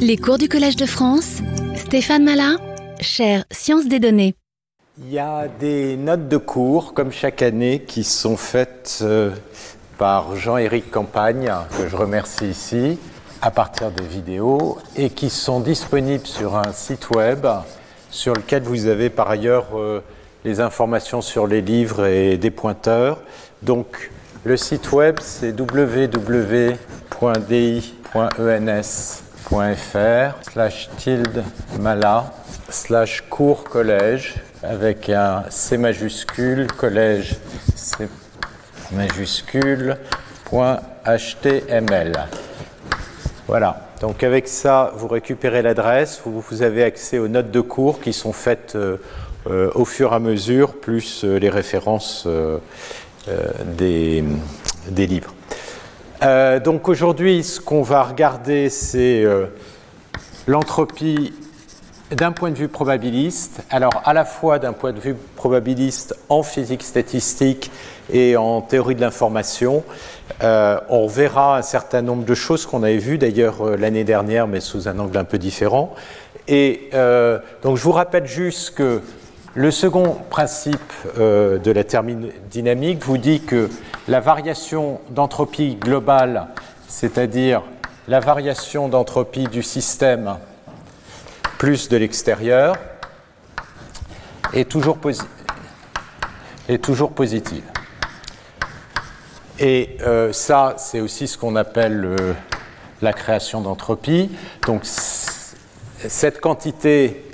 Les cours du Collège de France, Stéphane Malin, chère Sciences des données. Il y a des notes de cours, comme chaque année, qui sont faites euh, par Jean-Éric Campagne, que je remercie ici, à partir des vidéos, et qui sont disponibles sur un site web sur lequel vous avez par ailleurs euh, les informations sur les livres et des pointeurs. Donc, le site web, c'est www.di.ens.fr slash tilde mala slash cours collège avec un C majuscule collège C majuscule point HTML. Voilà. Donc avec ça, vous récupérez l'adresse, vous, avez accès aux notes de cours qui sont faites euh, euh, au fur et à mesure, plus euh, les références des, livres. Donc aujourd'hui, ce qu'on va regarder, c'est l'entropie d'un point de vue probabiliste, alors à la fois d'un point de vue probabiliste en physique statistique et en théorie de l'information, euh, on verra un certain nombre de choses qu'on avait vues d'ailleurs euh, l'année dernière, mais sous un angle un peu différent. Et euh, donc je vous rappelle juste que le second principe euh, de la thermodynamique vous dit que la variation d'entropie globale, c'est-à-dire la variation d'entropie du système plus de l'extérieur, est toujours, positive. Et euh, ça, c'est aussi ce qu'on appelle euh, la création d'entropie. Donc, cette quantité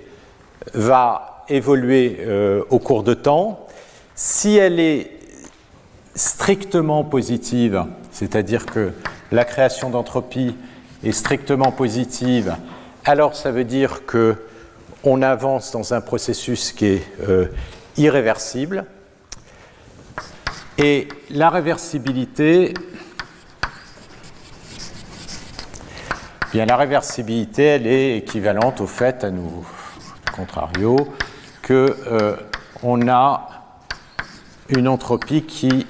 va évoluer euh, au cours de temps. Si elle est strictement positive, c'est-à-dire que la création d'entropie est strictement positive, alors ça veut dire que on avance dans un processus qui est euh, irréversible. Et la réversibilité, bien la réversibilité, elle est équivalente au fait, à nous, contrario, que euh, on a une entropie qui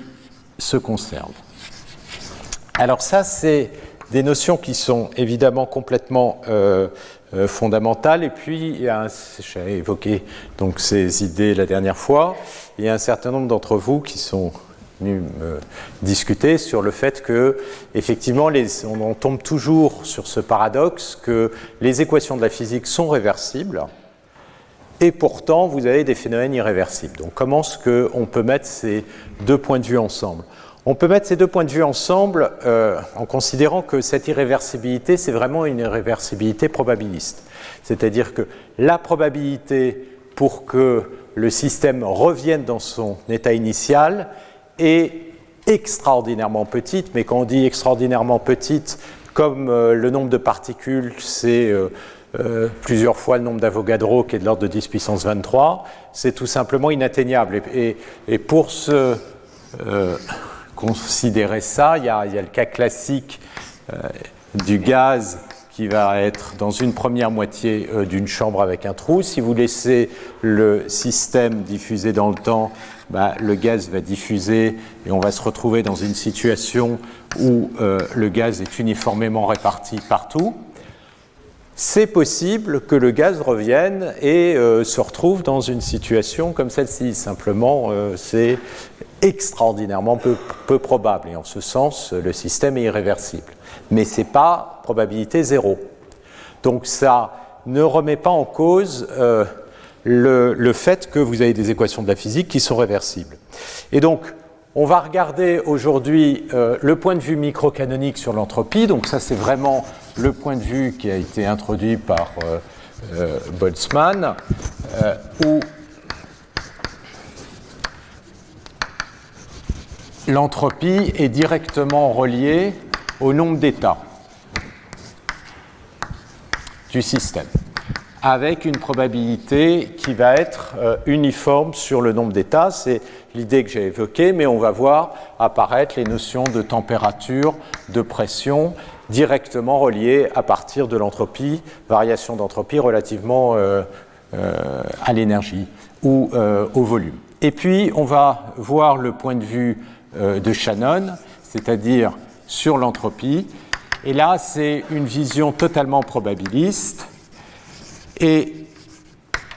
se conserve. Alors ça, c'est des notions qui sont évidemment complètement euh, euh, fondamentales. Et puis, j'ai évoqué donc ces idées la dernière fois. Il y a un certain nombre d'entre vous qui sont venus me discuter sur le fait que, effectivement, on tombe toujours sur ce paradoxe que les équations de la physique sont réversibles. Et pourtant, vous avez des phénomènes irréversibles. Donc, comment est-ce qu'on peut mettre ces deux points de vue ensemble? On peut mettre ces deux points de vue ensemble euh, en considérant que cette irréversibilité, c'est vraiment une irréversibilité probabiliste. C'est-à-dire que la probabilité pour que le système revienne dans son état initial est extraordinairement petite, mais quand on dit extraordinairement petite, comme euh, le nombre de particules, c'est euh, euh, plusieurs fois le nombre d'Avogadro qui est de l'ordre de 10 puissance 23, c'est tout simplement inatteignable. Et, pour ce euh, considérer ça. Il y a, le cas classique euh, du gaz qui va être dans une première moitié d'une chambre avec un trou. Si vous laissez le système diffuser dans le temps, bah, le gaz va diffuser et on va se retrouver dans une situation où le gaz est uniformément réparti partout. C'est possible que le gaz revienne et euh, se retrouve dans une situation comme celle-ci. Simplement, euh, c'est extraordinairement peu, probable. Et en ce sens, le système est irréversible. Mais ce n'est pas probabilité zéro. Donc ça ne remet pas en cause euh, le, le, fait que vous avez des équations de la physique qui sont réversibles. Et donc, on va regarder aujourd'hui euh, le point de vue microcanonique sur l'entropie. Donc ça, c'est vraiment le point de vue qui a été introduit par euh, euh, Boltzmann, où l'entropie est directement reliée au nombre d'états du système, avec une probabilité qui va être uniforme sur le nombre d'états. L'idée que j'ai évoquée, mais on va voir apparaître les notions de température, de pression, directement reliées à partir de l'entropie, variation d'entropie relativement euh, euh, à l'énergie ou euh, au volume. Et puis, on va voir le point de vue de Shannon, c'est-à-dire sur l'entropie, Et là, c'est une vision totalement probabiliste et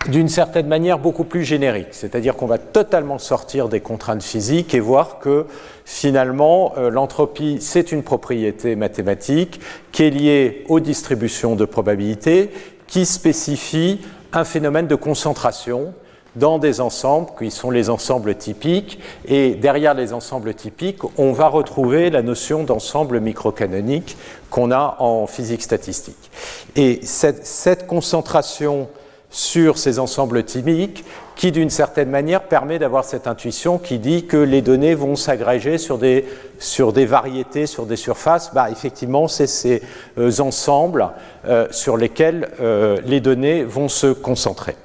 d'une certaine manière beaucoup plus générique. C'est-à-dire qu'on va totalement sortir des contraintes physiques et voir que finalement, euh, l'entropie, c'est une propriété mathématique qui est liée aux distributions de probabilité, qui spécifie un phénomène de concentration dans des ensembles qui sont les ensembles typiques. Et derrière les ensembles typiques, on va retrouver la notion d'ensemble microcanonique qu'on a en physique statistique. Et cette concentration sur ces ensembles typiques qui, d'une certaine manière, permet d'avoir cette intuition qui dit que les données vont s'agréger sur des, sur des variétés, sur des surfaces. Bah, effectivement, c'est ces euh, ensembles euh, sur lesquels euh, les données vont se concentrer.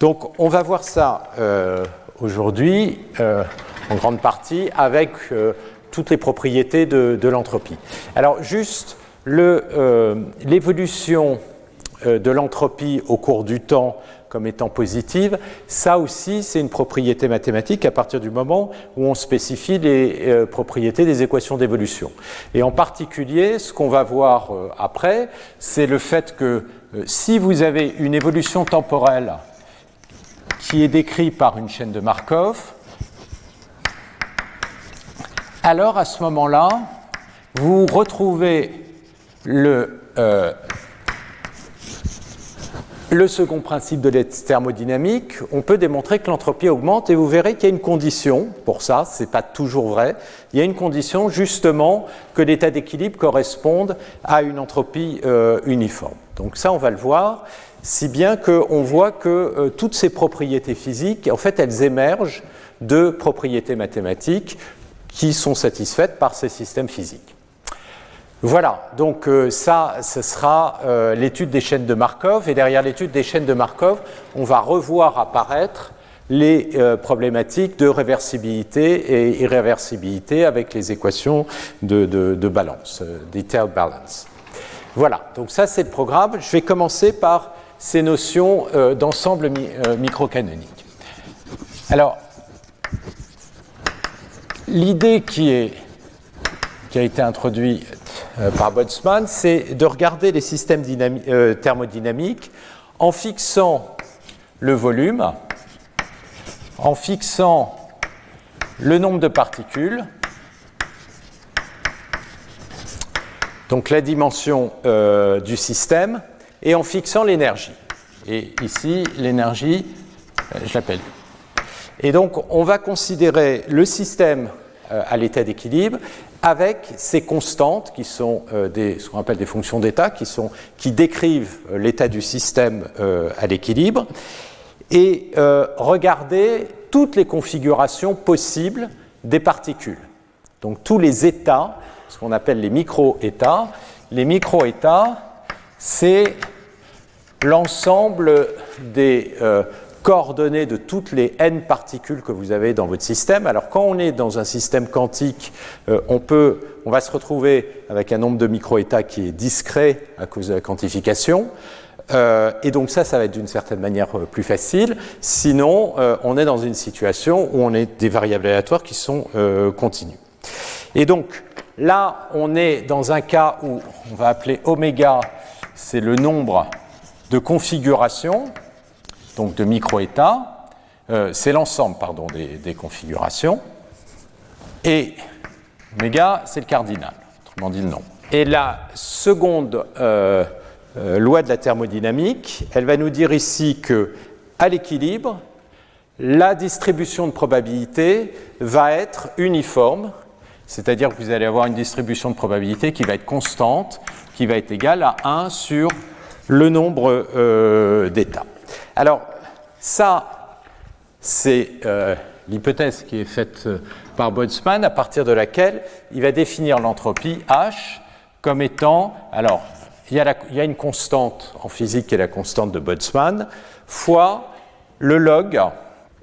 Donc, on va voir ça aujourd'hui, en grande partie, avec toutes les propriétés de l'entropie. Alors, juste l'évolution de l'entropie au cours du temps comme étant positive, ça aussi c'est une propriété mathématique à partir du moment où on spécifie les euh, propriétés des équations d'évolution. Et en particulier, ce qu'on va voir euh, après, c'est le fait que euh, si vous avez une évolution temporelle qui est décrite par une chaîne de Markov, alors à ce moment-là, vous retrouvez le le second principe de la thermodynamique, on peut démontrer que l'entropie augmente et vous verrez qu'il y a une condition pour ça, ce n'est pas toujours vrai, il y a une condition justement que l'état d'équilibre corresponde à une entropie euh, uniforme. Donc ça, on va le voir, si bien qu'on voit que euh, toutes ces propriétés physiques, en fait, elles émergent de propriétés mathématiques qui sont satisfaites par ces systèmes physiques. Voilà, donc euh, ça, ce sera euh, l'étude des chaînes de Markov. Et derrière l'étude des chaînes de Markov, on va revoir apparaître les euh, problématiques de réversibilité et irréversibilité avec les équations de, balance, detailed balance. Voilà, donc ça c'est le programme. Je vais commencer par ces notions d'ensemble microcanonique. Alors, l'idée qui, qui a été introduite euh, par Boltzmann, c'est de regarder les systèmes euh, thermodynamiques en fixant le volume, en fixant le nombre de particules, donc la dimension euh, du système, et en fixant l'énergie. Et ici, l'énergie, je l'appelle. Et donc, on va considérer le système à l'état d'équilibre avec ces constantes qui sont euh, ce qu'on appelle des fonctions d'état, qui, qui décrivent euh, l'état du système euh, à l'équilibre, et regarder toutes les configurations possibles des particules. Donc tous les états, ce qu'on appelle les micro-états. Les micro-états, c'est l'ensemble des coordonnées de toutes les n particules que vous avez dans votre système. Alors quand on est dans un système quantique, euh, on, peut, on va se retrouver avec un nombre de microétats qui est discret à cause de la quantification. Euh, et donc ça, ça va être d'une certaine manière euh, plus facile. Sinon, on est dans une situation où on est des variables aléatoires qui sont continues. Et donc là, on est dans un cas où on va appeler oméga, c'est le nombre de configurations donc de micro-états. Euh, c'est l'ensemble des, configurations. Et oméga, c'est le cardinal, autrement dit le nom. Et la seconde euh, euh, loi de la thermodynamique, elle va nous dire ici que à l'équilibre, la distribution de probabilité va être uniforme, c'est-à-dire que vous allez avoir une distribution de probabilité qui va être constante, qui va être égale à 1 sur le nombre d'états. Alors, ça, c'est euh, l'hypothèse qui est faite euh, par Boltzmann, à partir de laquelle il va définir l'entropie H comme étant, alors, il y, a une constante en physique qui est la constante de Boltzmann, fois le log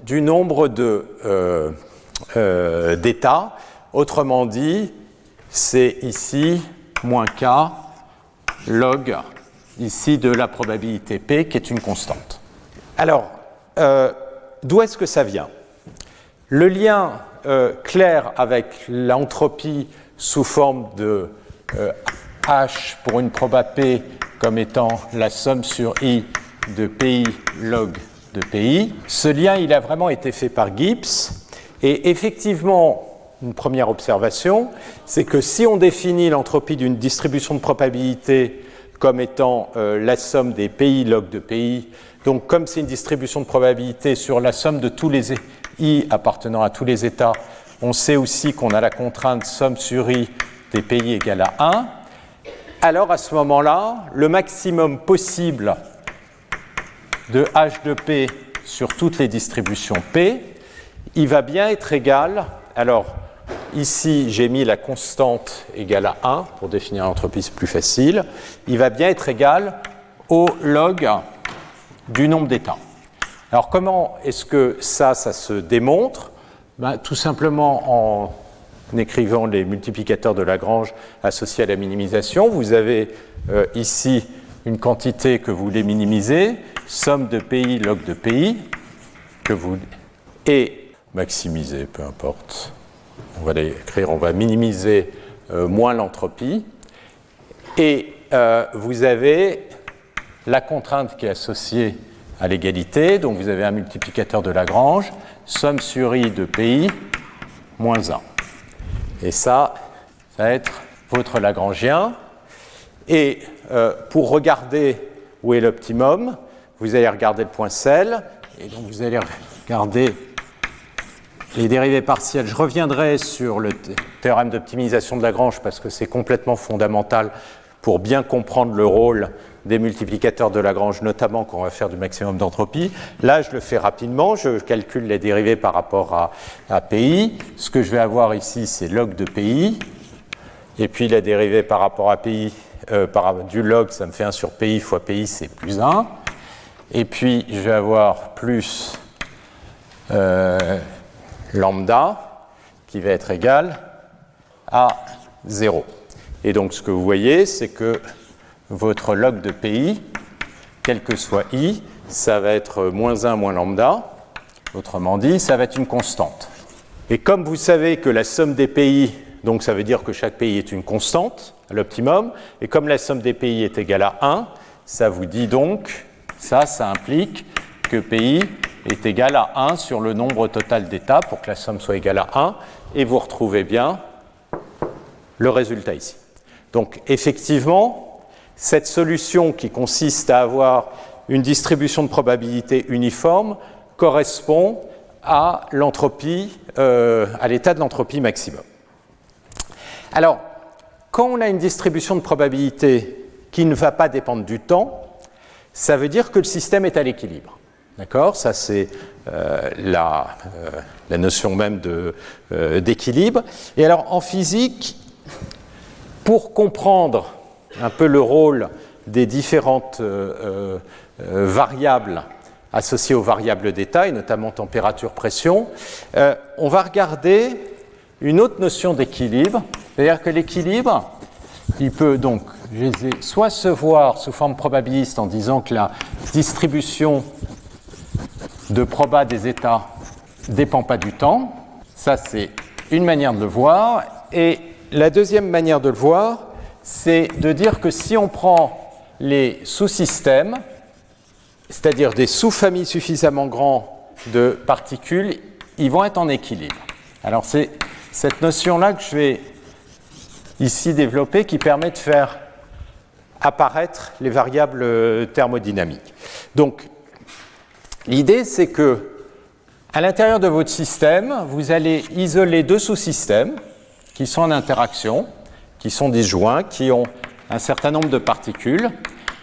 du nombre d'états. Euh, Autrement dit, c'est ici moins k log ici de la probabilité p qui est une constante. Alors, euh, d'où est-ce que ça vient? Le lien euh, clair avec l'entropie sous forme de H pour une proba P comme étant la somme sur I de PI log de PI. Ce lien, il a vraiment été fait par Gibbs. Et effectivement, une première observation, c'est que si on définit l'entropie d'une distribution de probabilité comme étant euh, la somme des PI log de PI, donc comme c'est une distribution de probabilité sur la somme de tous les I appartenant à tous les états, on sait aussi qu'on a la contrainte somme sur I des pays égale à 1. Alors à ce moment-là, le maximum possible de H de P sur toutes les distributions P, il va bien être égal. Alors ici, j'ai mis la constante égale à 1 pour définir l'entropie, plus facile. Il va bien être égal au log du nombre d'états. Alors comment est-ce que ça, ça se démontre? Ben, Tout simplement en écrivant les multiplicateurs de Lagrange associés à la minimisation. Vous avez euh, ici une quantité que vous voulez minimiser, somme de PI log de PI, que vous et maximiser, peu importe. On va l'écrire, on va minimiser euh, moins l'entropie. Et euh, vous avez la contrainte qui est associée à l'égalité, donc vous avez un multiplicateur de Lagrange, somme sur i de pi moins 1. Et ça, ça va être votre Lagrangien. Et euh, pour regarder où est l'optimum, vous allez regarder le point sel, et donc vous allez regarder les dérivées partielles. Je reviendrai sur le théorème d'optimisation de Lagrange parce que c'est complètement fondamental pour bien comprendre le rôle des multiplicateurs de Lagrange, notamment quand on va faire du maximum d'entropie. Là, je le fais rapidement, je calcule les dérivées par rapport à, PI. Ce que je vais avoir ici, c'est log de PI. Et puis la dérivée par rapport à PI, euh, du log, ça me fait 1 sur PI fois PI, c'est plus 1. Et puis je vais avoir plus euh, lambda, qui va être égal à 0. Et donc ce que vous voyez, c'est que votre log de PI, quel que soit i, ça va être moins 1 moins lambda. Autrement dit, ça va être une constante. Et comme vous savez que la somme des pays, donc ça veut dire que chaque pays est une constante à l'optimum, et comme la somme des pays est égale à 1, ça vous dit donc, ça, ça implique que PI est égal à 1 sur le nombre total d'états pour que la somme soit égale à 1, et vous retrouvez bien le résultat ici. Donc effectivement, cette solution qui consiste à avoir une distribution de probabilité uniforme correspond à l'entropie, euh, à l'état de l'entropie maximum. Alors, quand on a une distribution de probabilité qui ne va pas dépendre du temps, ça veut dire que le système est à l'équilibre. D'accord? Ça, c'est euh, euh, la, notion même d'équilibre. Et alors, en physique, pour comprendre un peu le rôle des différentes euh, euh, variables associées aux variables d'état, et notamment température-pression, euh, on va regarder une autre notion d'équilibre, c'est-à-dire que l'équilibre, il peut donc soit se voir sous forme probabiliste en disant que la distribution de proba des états ne dépend pas du temps, ça c'est une manière de le voir, et la deuxième manière de le voir, c'est de dire que si on prend les sous-systèmes, c'est-à-dire des sous-familles suffisamment grands de particules, ils vont être en équilibre. Alors c'est cette notion-là que je vais ici développer qui permet de faire apparaître les variables thermodynamiques. Donc l'idée c'est que à l'intérieur de votre système, vous allez isoler deux sous-systèmes qui sont en interaction, qui sont des joints, qui ont un certain nombre de particules.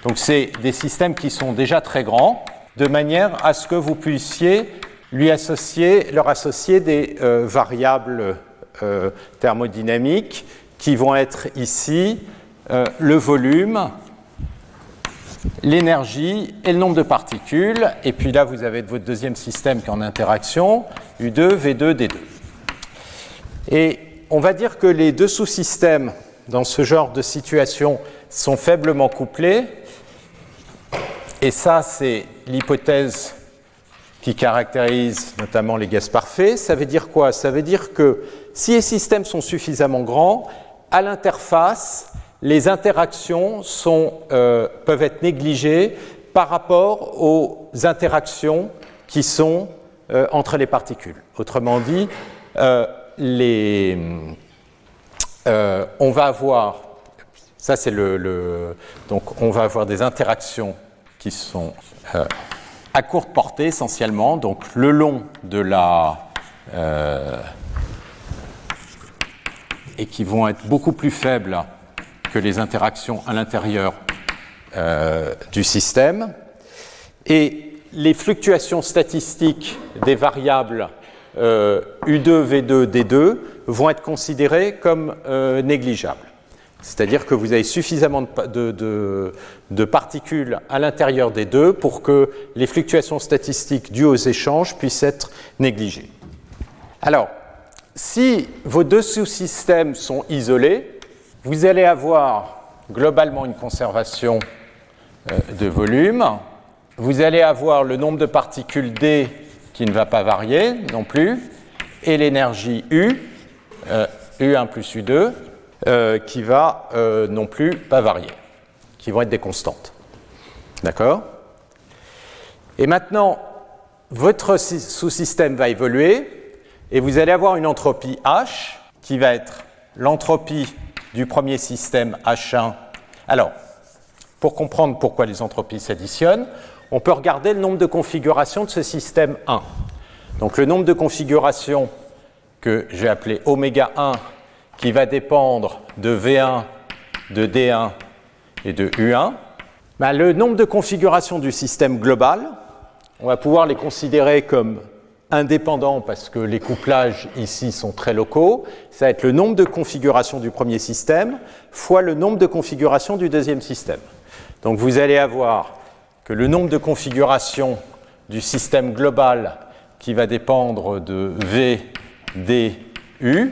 Donc c'est des systèmes qui sont déjà très grands, de manière à ce que vous puissiez leur associer des euh, variables euh, thermodynamiques qui vont être ici euh, le volume, l'énergie et le nombre de particules. Et puis là, vous avez votre deuxième système qui est en interaction, U2, V2, D2. Et on va dire que les deux sous-systèmes dans ce genre de situation sont faiblement couplés. Et ça, c'est l'hypothèse qui caractérise notamment les gaz parfaits. Ça veut dire quoi? Ça veut dire que si les systèmes sont suffisamment grands, à l'interface, les interactions euh, peuvent être négligées par rapport aux interactions qui sont euh, entre les particules. Autrement dit, euh, donc on va avoir des interactions qui sont à courte portée essentiellement, donc le long de la et qui vont être beaucoup plus faibles que les interactions à l'intérieur euh, du système. Et les fluctuations statistiques des variables euh, U2, V2, D2 vont être considérées comme euh, négligeables. C'est-à-dire que vous avez suffisamment de particules à l'intérieur des deux pour que les fluctuations statistiques dues aux échanges puissent être négligées. Alors, si vos deux sous-systèmes sont isolés, vous allez avoir globalement une conservation euh, de volume. Vous allez avoir le nombre de particules D qui ne va pas varier non plus, et l'énergie U, U1 euh, plus U2, euh, qui va non plus pas varier, qui vont être des constantes. D'accord? Et maintenant, votre sous-système va évoluer et vous allez avoir une entropie H qui va être l'entropie du premier système H1. Alors, pour comprendre pourquoi les entropies s'additionnent, on peut regarder le nombre de configurations de ce système 1. Donc le nombre de configurations que j'ai appelé oméga 1 qui va dépendre de V1, de D1 et de U1, ben, le nombre de configurations du système global, on va pouvoir les considérer comme indépendant parce que les couplages ici sont très locaux, ça va être le nombre de configurations du premier système fois le nombre de configurations du deuxième système. Donc vous allez avoir que le nombre de configurations du système global qui va dépendre de V, D, U,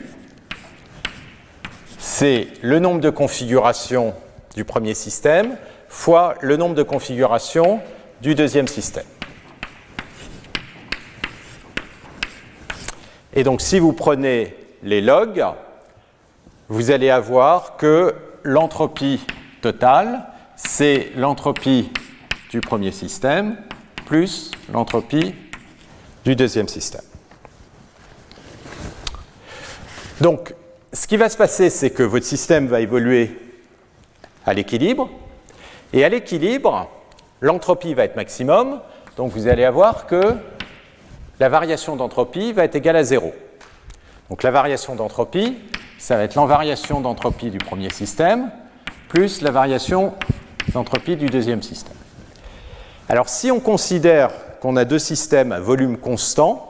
c'est le nombre de configurations du premier système fois le nombre de configurations du deuxième système. Et donc si vous prenez les logs, vous allez avoir que l'entropie totale, c'est l'entropie du premier système plus l'entropie du deuxième système. Donc, ce qui va se passer, c'est que votre système va évoluer à l'équilibre, et à l'équilibre, l'entropie va être maximum, donc vous allez avoir que la variation d'entropie va être égale à 0. Donc la variation d'entropie, ça va être l'envariation d'entropie du premier système plus la variation d'entropie du deuxième système. Alors si on considère qu'on a deux systèmes à volume constant,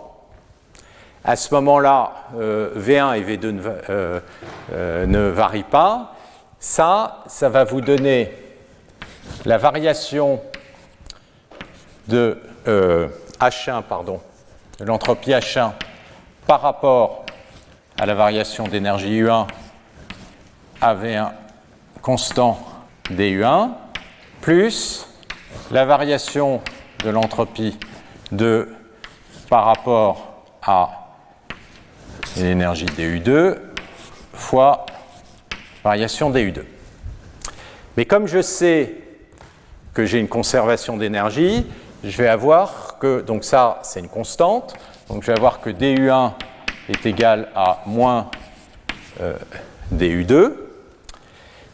à ce moment-là, euh, V1 et V2 ne, euh, euh, ne, varient pas. Ça, ça va vous donner la variation de H1 pardon, de l'entropie H1 par rapport à la variation d'énergie U1 AV1 constant DU1 plus la variation de l'entropie de par rapport à l'énergie DU2 fois variation DU2. Mais comme je sais que j'ai une conservation d'énergie, je vais avoir que, donc ça c'est une constante, donc je vais avoir que DU1 est égal à moins euh, DU2.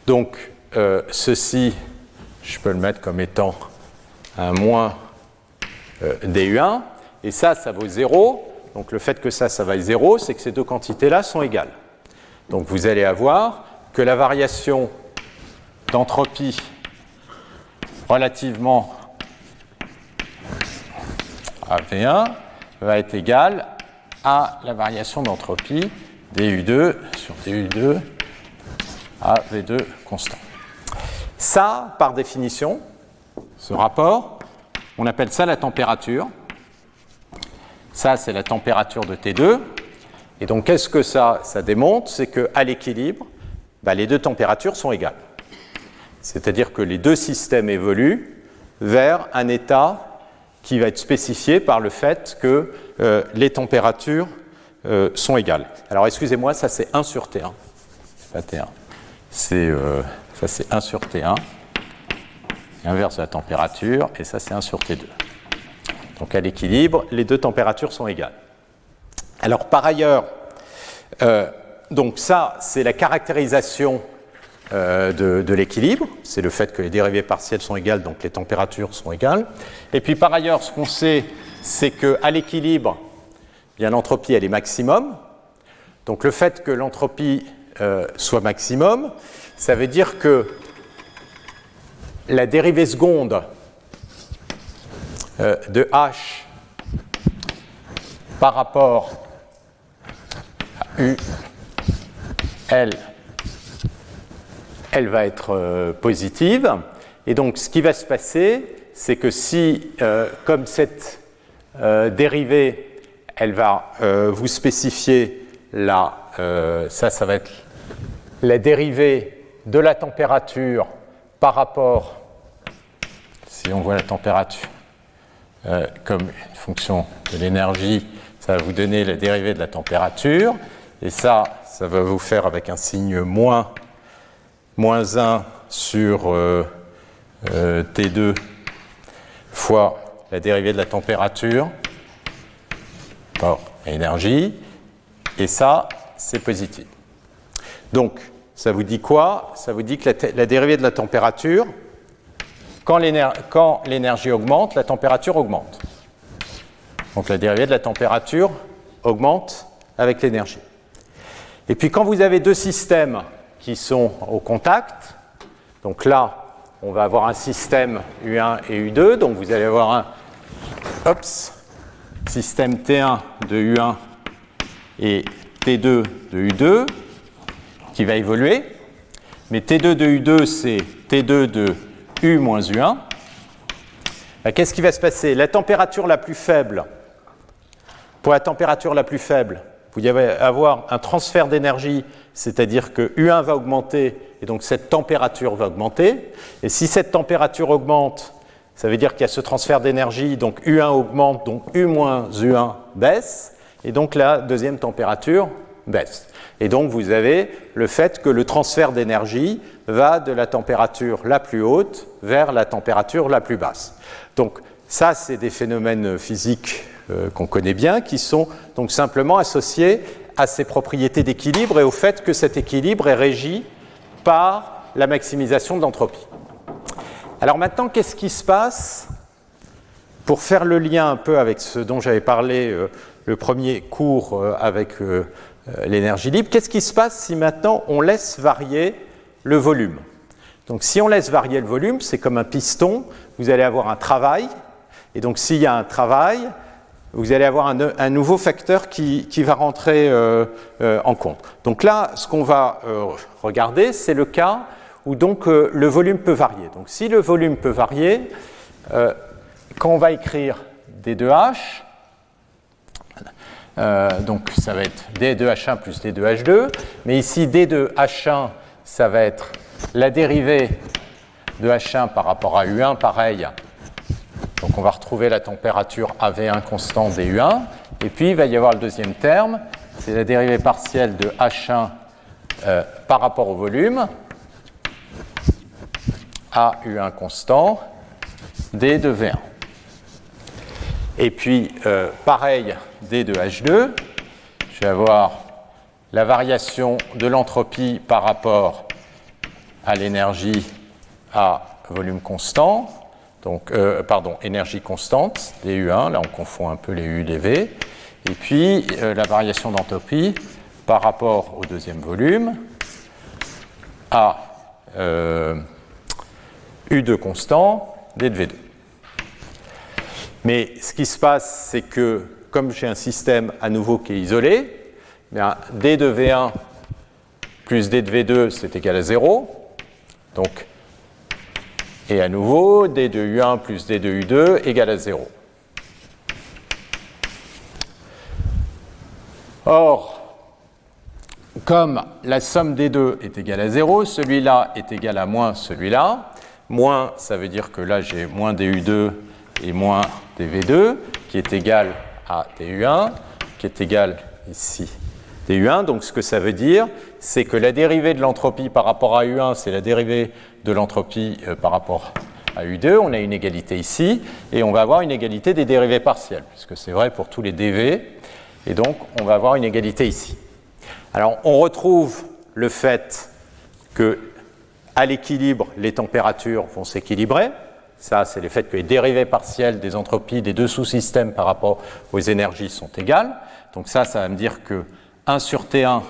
Donc euh, ceci, je peux le mettre comme étant un moins euh, DU1, et ça, ça vaut 0. Donc le fait que ça, ça vaille 0, c'est que ces deux quantités-là sont égales. Donc vous allez avoir que la variation d'entropie relativement à V1 va être égal à la variation d'entropie DU2 sur DU2 à V2 constant. Ça, par définition, ce rapport, on appelle ça la température. Ça, c'est la température de T2. Et donc, qu'est-ce que ça, ça démontre? C'est qu'à l'équilibre, bah, les deux températures sont égales. C'est-à-dire que les deux systèmes évoluent vers un état qui va être spécifié par le fait que euh, les températures euh, sont égales. Alors excusez-moi, ça c'est 1 sur T1. C'est pas T1. C'est Ça, c'est 1 sur T1. Inverse de la température. Et ça, c'est 1 sur T2. Donc à l'équilibre, les deux températures sont égales. Alors par ailleurs, euh, donc ça, c'est la caractérisation euh, de, l'équilibre. C'est le fait que les dérivées partielles sont égales, donc les températures sont égales. Et puis par ailleurs, ce qu'on sait, c'est qu'à l'équilibre, bien l'entropie, elle est maximum. Donc le fait que l'entropie euh, soit maximum, ça veut dire que la dérivée seconde euh, de h par rapport à u, elle, elle va être euh, positive. Et donc ce qui va se passer, c'est que si, euh, comme cette dérivée, elle va vous spécifier la, ça, ça va être la dérivée de la température par rapport, si on voit la température, euh, comme une fonction de l'énergie, ça va vous donner la dérivée de la température. Et ça, ça va vous faire avec un signe moins, moins 1 sur euh, euh, T2 fois la dérivée de la température par l'énergie. Et ça, c'est positif. Donc, ça vous dit quoi? Ça vous dit que la, dérivée de la température, quand l'énergie augmente, la température augmente. Donc la dérivée de la température augmente avec l'énergie. Et puis quand vous avez deux systèmes qui sont au contact, donc là, on va avoir un système U1 et U2, donc vous allez avoir un système T1 de U1 et T2 de U2 qui va évoluer. Mais T2 de U2, c'est T2 de U moins U1. Ben, qu'est-ce qui va se passer? La température la plus faible, pour la température la plus faible, vous allez avoir un transfert d'énergie, c'est-à-dire que U1 va augmenter et donc cette température va augmenter. Et si cette température augmente, ça veut dire qu'il y a ce transfert d'énergie, donc U1 augmente, donc U moins U1 baisse, et donc la deuxième température baisse. Et donc vous avez le fait que le transfert d'énergie va de la température la plus haute vers la température la plus basse. Donc ça, c'est des phénomènes physiques euh, qu'on connaît bien, qui sont donc simplement associés à ces propriétés d'équilibre et au fait que cet équilibre est régi par la maximisation de l'entropie. Alors maintenant, qu'est-ce qui se passe pour faire le lien un peu avec ce dont j'avais parlé euh, le premier cours euh, avec l'énergie libre. Qu'est-ce qui se passe si maintenant on laisse varier le volume? Donc si on laisse varier le volume, c'est comme un piston, vous allez avoir un travail, et donc s'il y a un travail, vous allez avoir un, nouveau facteur qui, va rentrer euh, euh, en compte. Donc là, ce qu'on va regarder, c'est le cas où donc le volume peut varier. Donc si le volume peut varier, quand on va écrire D2H, euh, donc ça va être D2H1 plus D2H2. Mais ici, D2H1, ça va être la dérivée de H1 par rapport à U1, pareil. Donc on va retrouver la température AV1 constant DU1. Et puis il va y avoir le deuxième terme, c'est la dérivée partielle de H1 euh, par rapport au volume, A U1 constant, D de V1. Et puis, euh, pareil, D de H2, je vais avoir la variation de l'entropie par rapport à l'énergie à volume constant, donc, euh, pardon, énergie constante, DU1, là on confond un peu les U, les V, et puis euh, la variation d'entropie par rapport au deuxième volume à U2 constant, D de V2. Mais ce qui se passe, c'est que comme j'ai un système à nouveau qui est isolé, d de V1 plus d de V2, c'est égal à 0. Donc, et à nouveau, d de U1 plus d de U2 égale à 0. Or, comme la somme des deux est égale à 0, celui-là est égal à moins celui-là. Moins, ça veut dire que là j'ai moins DU2 et moins dV2, qui est égal à DU1, qui est égal ici du1. Donc ce que ça veut dire, c'est que la dérivée de l'entropie par rapport à U1, c'est la dérivée de l'entropie euh, par rapport à U2. On a une égalité ici, et on va avoir une égalité des dérivées partielles, puisque c'est vrai pour tous les dV. Et donc on va avoir une égalité ici. Alors on retrouve le fait que à l'équilibre, les températures vont s'équilibrer. Ça, c'est le fait que les dérivées partielles des entropies des deux sous-systèmes par rapport aux énergies sont égales. Donc ça, ça va me dire que 1 sur T1,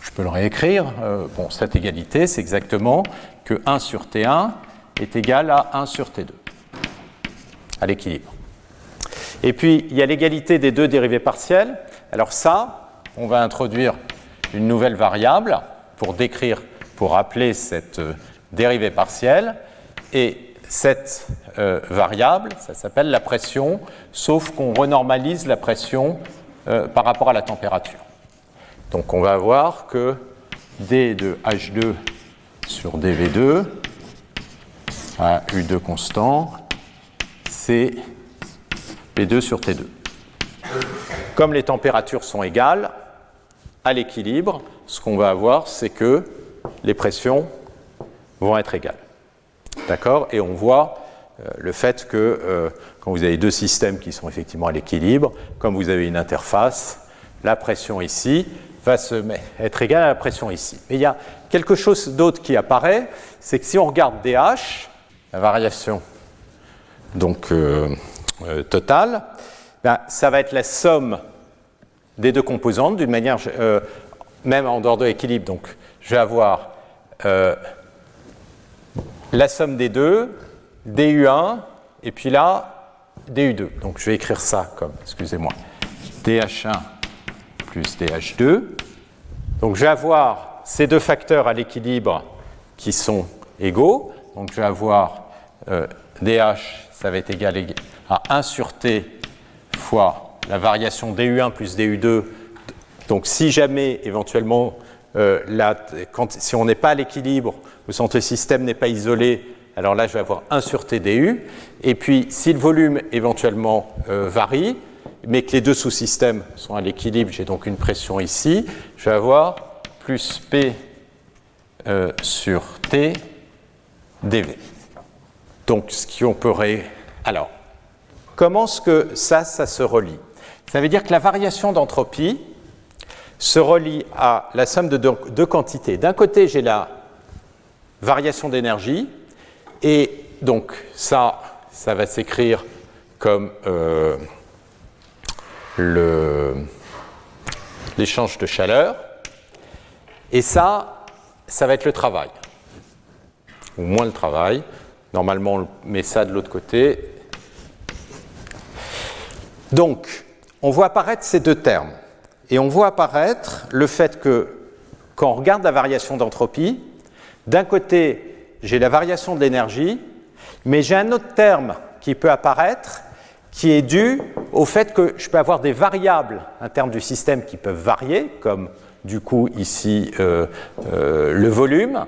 je peux le réécrire, euh, bon, cette égalité, c'est exactement que 1 sur T1 est égal à 1 sur T2, à l'équilibre. Et puis, il y a l'égalité des deux dérivées partielles. Alors ça, on va introduire une nouvelle variable pour décrire, pour rappeler cette euh, dérivée partielle. Et cette euh, variable, ça s'appelle la pression, sauf qu'on renormalise la pression euh, par rapport à la température. Donc on va voir que d de H2 sur dV2 à U2 constant, c'est P2 sur T2. Comme les températures sont égales, à l'équilibre, ce qu'on va avoir, c'est que les pressions vont être égales. D'accord Et on voit euh, le fait que euh, quand vous avez deux systèmes qui sont effectivement à l'équilibre, comme vous avez une interface, la pression ici va se être égale à la pression ici. Mais il y a quelque chose d'autre qui apparaît, c'est que si on regarde DH, la variation donc euh, totale, ben, ça va être la somme des deux composantes d'une manière, même en dehors de l'équilibre. Donc je vais avoir la somme des deux, DU1, et puis là, DU2. Donc je vais écrire ça comme, excusez-moi, DH1 plus DH2. Donc je vais avoir ces deux facteurs à l'équilibre qui sont égaux. Donc je vais avoir euh, DH, ça va être égal à 1 sur T fois la variation DU1 plus DU2. Donc si jamais éventuellement, euh, si on n'est pas à l'équilibre, centre système n'est pas isolé, alors là je vais avoir 1 sur TDU. Et puis si le volume éventuellement euh, varie, mais que les deux sous-systèmes sont à l'équilibre, j'ai donc une pression ici, je vais avoir plus P euh, sur T dV. Donc ce qu'on ré... Alors, comment est-ce que ça, ça se relie? Ça veut dire que la variation d'entropie se relie à la somme de deux quantités. D'un côté, j'ai la variation d'énergie. Et donc ça, ça va s'écrire comme euh, l'échange de chaleur. Et ça, ça va être le travail. Ou moins le travail. Normalement, on met ça de l'autre côté. Donc, on voit apparaître ces deux termes. Et on voit apparaître le fait que, quand on regarde la variation d'entropie, d'un côté, j'ai la variation de l'énergie, mais j'ai un autre terme qui peut apparaître qui est dû au fait que je peux avoir des variables internes du système qui peuvent varier, comme du coup ici euh, euh, le volume,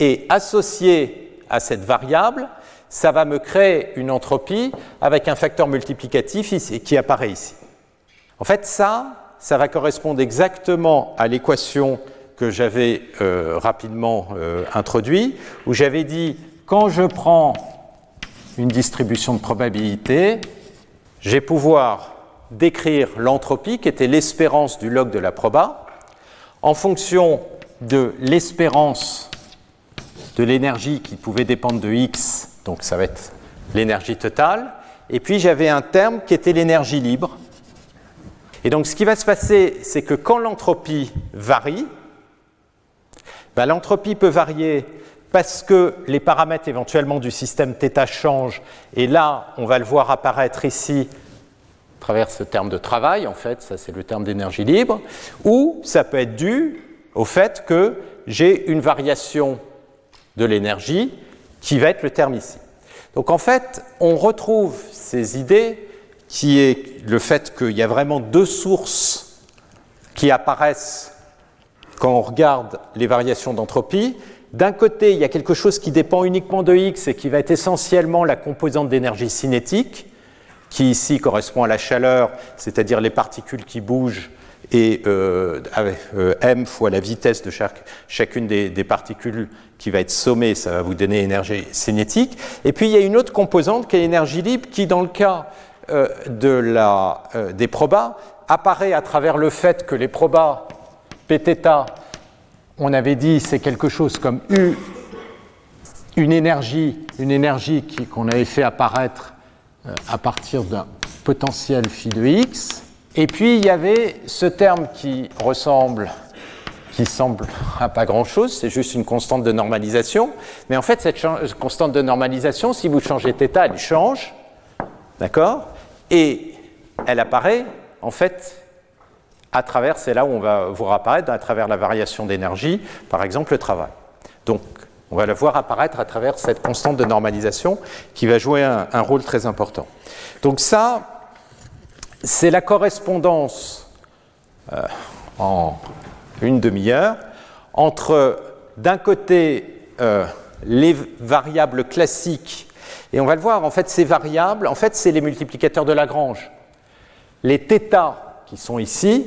et associé à cette variable, ça va me créer une entropie avec un facteur multiplicatif ici, qui apparaît ici. En fait, ça, ça va correspondre exactement à l'équation que j'avais euh, rapidement euh, introduit, où j'avais dit quand je prends une distribution de probabilité, j'ai pouvoir décrire l'entropie, qui était l'espérance du log de la proba, en fonction de l'espérance de l'énergie qui pouvait dépendre de x, donc ça va être l'énergie totale, et puis j'avais un terme qui était l'énergie libre. Et donc ce qui va se passer, c'est que quand l'entropie varie, ben, l'entropie peut varier parce que les paramètres éventuellement du système θ changent, et là, on va le voir apparaître ici à travers ce terme de travail, en fait, ça c'est le terme d'énergie libre, ou ça peut être dû au fait que j'ai une variation de l'énergie qui va être le terme ici. Donc en fait, on retrouve ces idées qui est le fait qu'il y a vraiment deux sources qui apparaissent quand on regarde les variations d'entropie, d'un côté, il y a quelque chose qui dépend uniquement de x et qui va être essentiellement la composante d'énergie cinétique, qui ici correspond à la chaleur, c'est-à-dire les particules qui bougent et euh, euh, m fois la vitesse de chacune des, particules qui va être sommée, ça va vous donner énergie cinétique. Et puis il y a une autre composante qui est l'énergie libre, qui dans le cas euh, des probas apparaît à travers le fait que les probas Pθ, on avait dit c'est quelque chose comme U, une énergie, une énergie qu'on avait fait apparaître à partir d'un potentiel phi de x. Et puis il y avait ce terme qui ressemble, qui semble à pas grand-chose, c'est juste une constante de normalisation. Mais en fait, cette constante de normalisation, si vous changez θ, elle change, d'accord? Et elle apparaît, en fait, à travers, c'est là où on va voir apparaître, à travers la variation d'énergie, par exemple le travail. Donc, on va la voir apparaître à travers cette constante de normalisation qui va jouer un, rôle très important. Donc ça, c'est la correspondance euh, en une demi-heure entre, d'un côté, euh, les variables classiques, et on va le voir, en fait, ces variables, en fait, c'est les multiplicateurs de Lagrange. Les θ qui sont ici,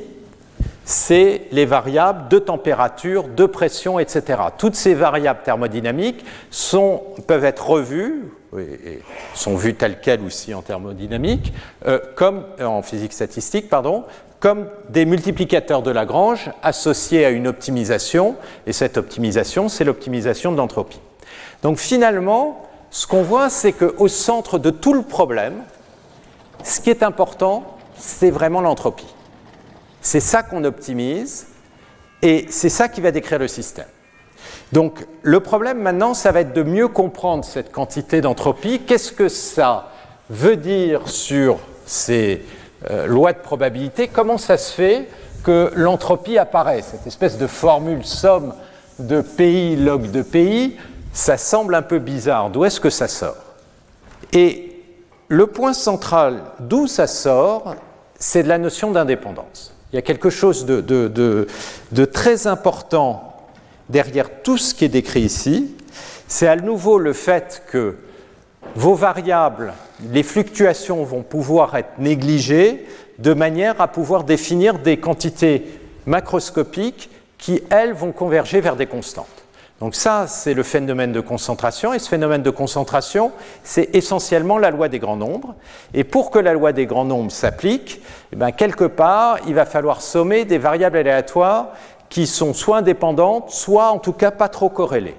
c'est les variables de température, de pression, etc. Toutes ces variables thermodynamiques peuvent être revues, et sont vues telles quelles aussi en thermodynamique, euh, comme euh, en physique statistique, pardon, comme des multiplicateurs de Lagrange associés à une optimisation, et cette optimisation, c'est l'optimisation de l'entropie. Donc finalement, ce qu'on voit, c'est qu'au centre de tout le problème, ce qui est important, c'est vraiment l'entropie. C'est ça qu'on optimise et c'est ça qui va décrire le système. Donc le problème maintenant, ça va être de mieux comprendre cette quantité d'entropie. Qu'est-ce que ça veut dire sur ces euh, lois de probabilité? Comment ça se fait que l'entropie apparaît? Cette espèce de formule somme de pays log de pays, ça semble un peu bizarre. D'où est-ce que ça sort? Et le point central d'où ça sort, c'est de la notion d'indépendance. Il y a quelque chose de, très important derrière tout ce qui est décrit ici. C'est à nouveau le fait que vos variables, les fluctuations vont pouvoir être négligées de manière à pouvoir définir des quantités macroscopiques qui, elles, vont converger vers des constantes. Donc ça, c'est le phénomène de concentration, et ce phénomène de concentration, c'est essentiellement la loi des grands nombres. Et pour que la loi des grands nombres s'applique, eh ben, quelque part, il va falloir sommer des variables aléatoires qui sont soit indépendantes, soit en tout cas pas trop corrélées.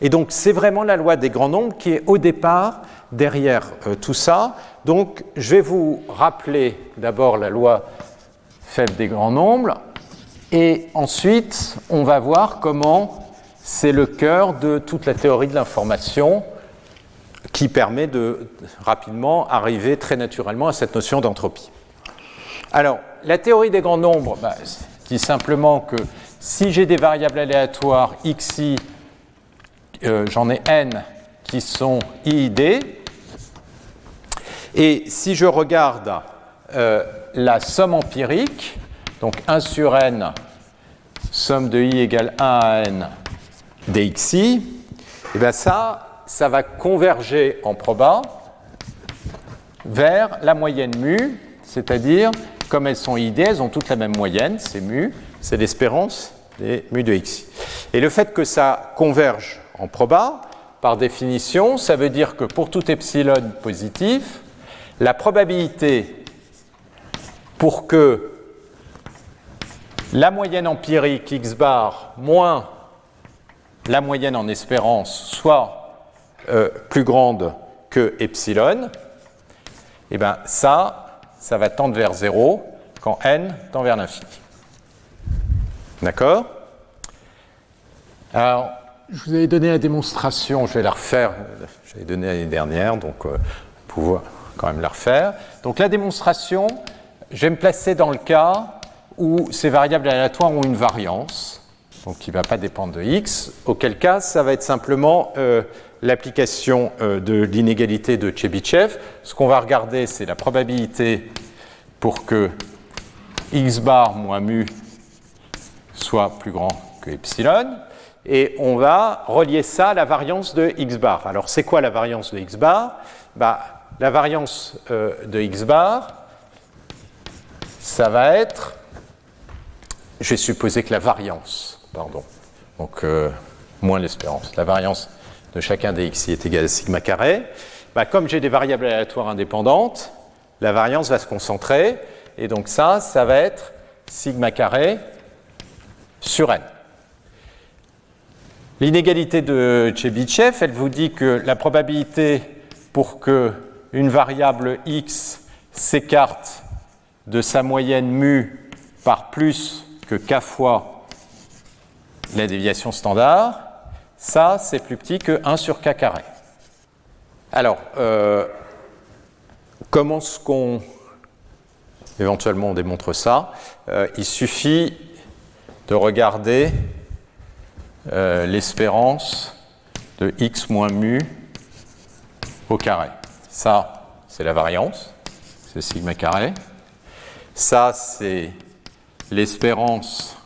Et donc c'est vraiment la loi des grands nombres qui est au départ derrière euh, tout ça. Donc je vais vous rappeler d'abord la loi faible des grands nombres, et ensuite on va voir comment c'est le cœur de toute la théorie de l'information qui permet de rapidement arriver très naturellement à cette notion d'entropie. Alors, la théorie des grands nombres bah, dit simplement que si j'ai des variables aléatoires xi, euh, j'en ai n qui sont iid, et si je regarde euh, la somme empirique, donc 1 sur n, somme de i égale 1 à n dxi, et eh bien ça, ça va converger en proba vers la moyenne mu, c'est-à-dire, comme elles sont id, elles ont toutes la même moyenne, c'est mu, c'est l'espérance des mu de xi. Et le fait que ça converge en proba, par définition, ça veut dire que pour tout epsilon positif, la probabilité pour que la moyenne empirique x bar moins la moyenne en espérance soit euh, plus grande que epsilon, et eh bien ça, ça va tendre vers 0 quand n tend vers l'infini. D'accord? Alors, je vous avais donné la démonstration, je vais la refaire, je l'ai donnée l'année dernière, donc euh, pouvoir quand même la refaire. Donc la démonstration, je vais me placer dans le cas où ces variables aléatoires ont une variance donc qui ne va pas dépendre de x, auquel cas ça va être simplement euh, l'application euh, de l'inégalité de Chebyshev. Ce qu'on va regarder, c'est la probabilité pour que x bar moins mu soit plus grand que epsilon, et on va relier ça à la variance de x bar. Alors c'est quoi la variance de x bar? Bah, La variance euh, de x bar, ça va être je vais supposer que la variance, pardon, donc euh, moins l'espérance, la variance de chacun des xi est égale à sigma carré. Bah, comme j'ai des variables aléatoires indépendantes, la variance va se concentrer, et donc ça, ça va être sigma carré sur n. L'inégalité de Chebyshev, elle vous dit que la probabilité pour que une variable x s'écarte de sa moyenne mu par plus que k fois la déviation standard, ça c'est plus petit que 1 sur k carré. Alors, euh, comment est-ce qu'on éventuellement on démontre ça euh, Il suffit de regarder euh, l'espérance de x moins mu au carré. Ça, c'est la variance, c'est sigma carré. Ça, c'est l'espérance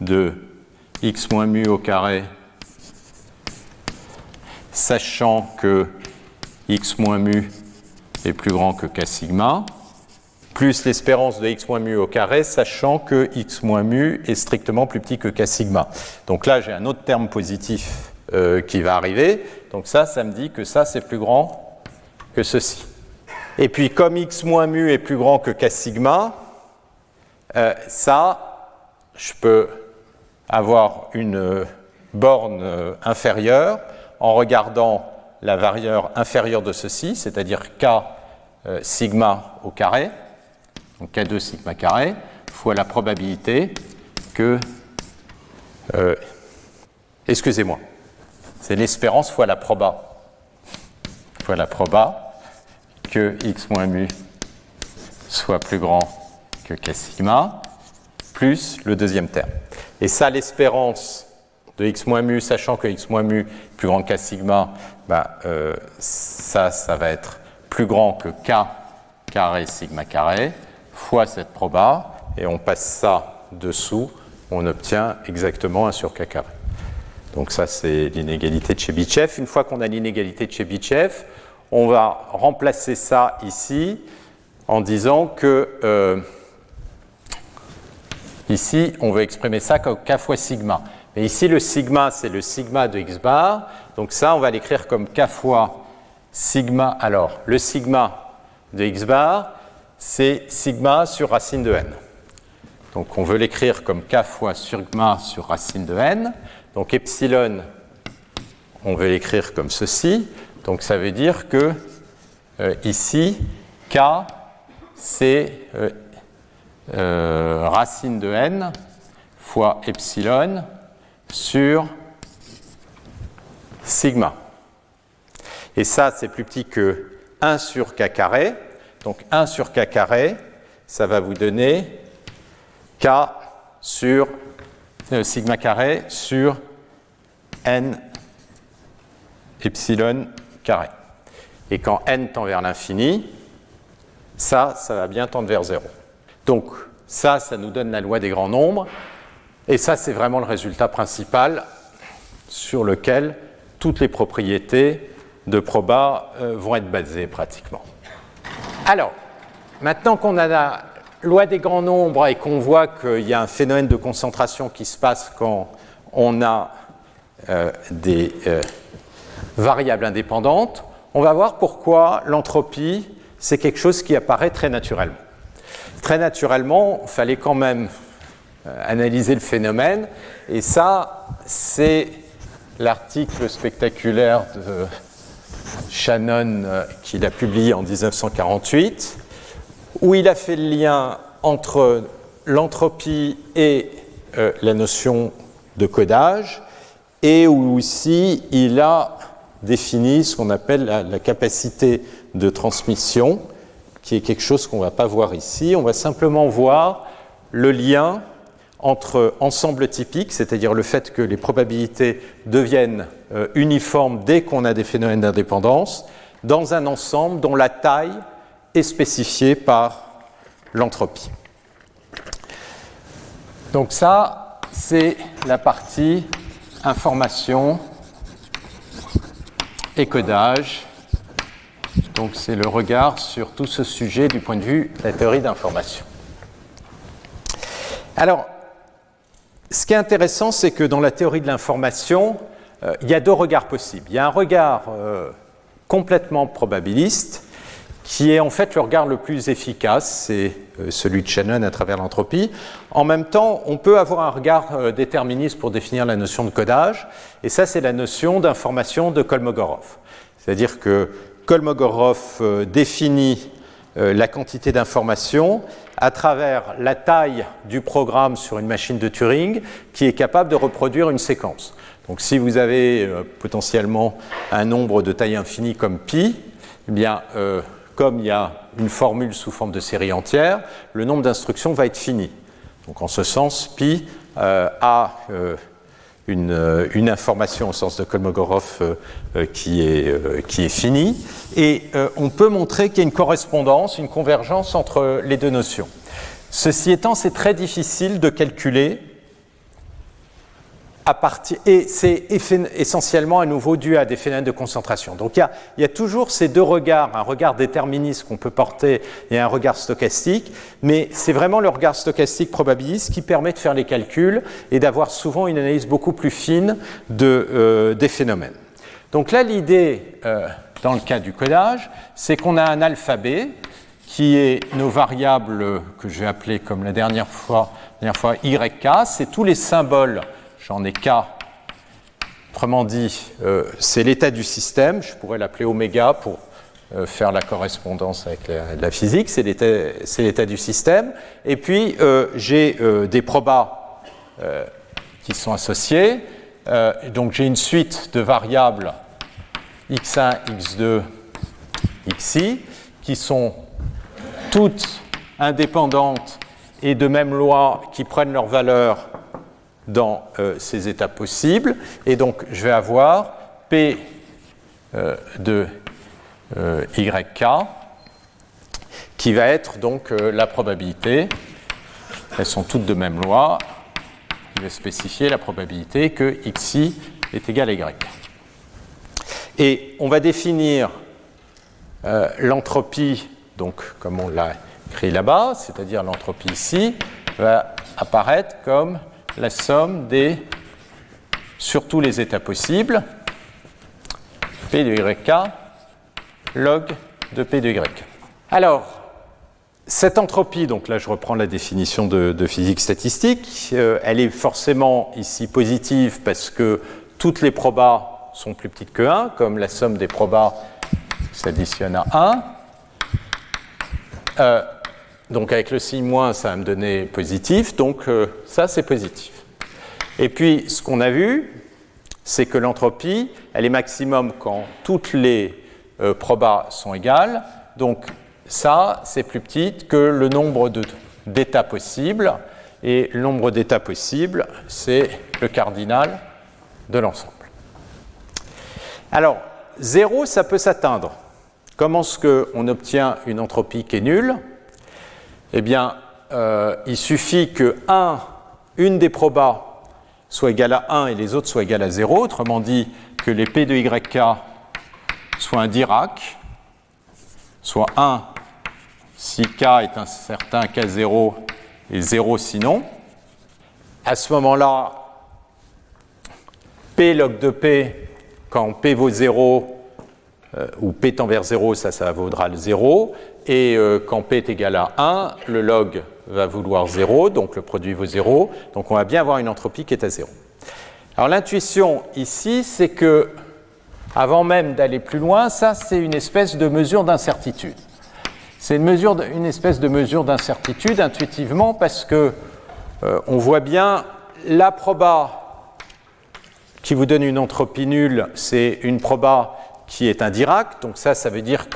de x moins mu au carré, sachant que x moins mu est plus grand que k sigma, plus l'espérance de x moins mu au carré, sachant que x moins mu est strictement plus petit que k sigma. Donc là, j'ai un autre terme positif euh, qui va arriver. Donc ça, ça me dit que ça, c'est plus grand que ceci. Et puis, comme x moins mu est plus grand que k sigma, euh, ça, je peux avoir une euh, borne euh, inférieure en regardant la varieur inférieure de ceci, c'est-à-dire k sigma au carré, donc k2 sigma carré, fois la probabilité que... Excusez-moi, c'est l'espérance fois la proba, fois la proba que x moins mu soit plus grand que K sigma, plus le deuxième terme. Et ça, l'espérance de x moins mu, sachant que x moins mu est plus grand que K sigma, bah, euh, ça, ça va être plus grand que K carré sigma carré, fois cette proba, et on passe ça dessous, on obtient exactement 1 sur K carré. Donc ça, c'est l'inégalité de Chebyshev. Une fois qu'on a l'inégalité de Chebyshev, on va remplacer ça ici en disant que euh, Ici, on veut exprimer ça comme k fois sigma. Mais ici, le sigma, c'est le sigma de x bar. Donc ça, on va l'écrire comme k fois sigma. Alors, le sigma de x bar, c'est sigma sur racine de n. Donc on veut l'écrire comme k fois sigma sur racine de n. Donc epsilon, on veut l'écrire comme ceci. Donc ça veut dire que euh, ici, k, c'est euh, euh, racine de n fois epsilon sur sigma. Et ça, c'est plus petit que 1 sur k carré. Donc 1 sur k carré, ça va vous donner k sur euh, sigma carré sur n epsilon carré. Et quand n tend vers l'infini, ça, ça va bien tendre vers 0. Donc ça, ça nous donne la loi des grands nombres. Et ça, c'est vraiment le résultat principal sur lequel toutes les propriétés de proba euh, vont être basées pratiquement. Alors, maintenant qu'on a la loi des grands nombres et qu'on voit qu'il y a un phénomène de concentration qui se passe quand on a euh, des euh, variables indépendantes, on va voir pourquoi l'entropie, c'est quelque chose qui apparaît très naturellement très naturellement, il fallait quand même euh, analyser le phénomène. Et ça, c'est l'article spectaculaire de Shannon euh, qu'il a publié en 1948, où il a fait le lien entre l'entropie et euh, la notion de codage, et où aussi il a défini ce qu'on appelle la capacité de transmission qui est quelque chose qu'on ne va pas voir ici. On va simplement voir le lien entre ensemble typique, c'est-à-dire le fait que les probabilités deviennent euh, uniformes dès qu'on a des phénomènes d'indépendance, dans un ensemble dont la taille est spécifiée par l'entropie. Donc ça, c'est la partie information et codage donc c'est le regard sur tout ce sujet du point de vue de la théorie d'information. Alors, ce qui est intéressant, c'est que dans la théorie de l'information, euh, il y a deux regards possibles. Il y a un regard euh, complètement probabiliste, qui est en fait le regard le plus efficace, c'est euh, celui de Shannon à travers l'entropie. En même temps, on peut avoir un regard déterministe pour définir la notion de codage, et ça c'est la notion d'information de Kolmogorov. C'est-à-dire que Kolmogorov définit la quantité d'informations à travers la taille du programme sur une machine de Turing qui est capable de reproduire une séquence. Donc si vous avez euh, potentiellement un nombre de taille infinie comme pi, eh bien, euh, comme il y a une formule sous forme de série entière, le nombre d'instructions va être fini. Donc en ce sens, pi euh, a une, une, information au sens de Kolmogorov qui, est, qui est finie, et on peut montrer qu'il y a une correspondance, une convergence entre les deux notions. Ceci étant, c'est très difficile de calculer et c'est essentiellement à nouveau dû à des phénomènes de concentration. Donc il y, a, toujours ces deux regards, un regard déterministe qu'on peut porter et un regard stochastique, mais c'est vraiment le regard stochastique probabiliste qui permet de faire les calculs et d'avoir souvent une analyse beaucoup plus fine de, euh, des phénomènes. Donc là, l'idée, euh, dans le cas du codage, c'est qu'on a un alphabet qui est nos variables que je vais appeler comme la dernière fois, la dernière fois YK, c'est tous les symboles j'en ai K. Autrement dit, euh, c'est l'état du système, je pourrais l'appeler oméga pour euh, faire la correspondance avec la, physique, c'est l'état du système. Et puis, euh, j'ai des probas qui sont associés. donc, j'ai une suite de variables x1, x2, xi, qui sont toutes indépendantes et de même loi qui prennent leur valeur dans euh, ces états possibles. Et donc, je vais avoir P euh, de euh, YK qui va être donc la probabilité. Elles sont toutes de même loi. Je vais spécifier la probabilité que xi est égal à y. Et on va définir l'entropie, donc comme on l'a écrit là-bas, c'est-à-dire l'entropie ici, va apparaître comme la somme des, sur tous les états possibles, P de YK log de P de Y. Alors, cette entropie, donc là je reprends la définition de, physique statistique, euh, elle est forcément ici positive parce que toutes les probas sont plus petites que 1, comme la somme des probas s'additionne à 1. Euh, donc avec le signe moins, ça va me donner positif, donc euh, ça c'est positif. Et puis ce qu'on a vu, c'est que l'entropie, elle est maximum quand toutes les euh, probas sont égales. Donc ça, c'est plus petit que le nombre d'états possibles. Et le nombre d'états possibles, c'est le cardinal de l'ensemble. Alors, 0, ça peut s'atteindre. Comment est-ce qu'on obtient une entropie qui est nulle? Eh bien, euh, il suffit que 1, une des probas soit égale à 1 et les autres soient égales à 0, autrement dit que les P de YK soient un Dirac, soit 1 si K est un certain K0 et 0 sinon. À ce moment-là, P log de P, quand P vaut 0, euh, ou P tend vers 0, ça, ça vaudra le 0. Et euh, quand P est égal à 1, le log va vouloir 0, donc le produit vaut 0. Donc on va bien avoir une entropie qui est à 0. Alors l'intuition ici, c'est que, avant même d'aller plus loin, ça c'est une espèce de mesure d'incertitude. C'est une, une espèce de mesure d'incertitude intuitivement parce que euh, on voit bien la proba qui vous donne une entropie nulle, c'est une proba qui est un Dirac. Donc ça, ça veut dire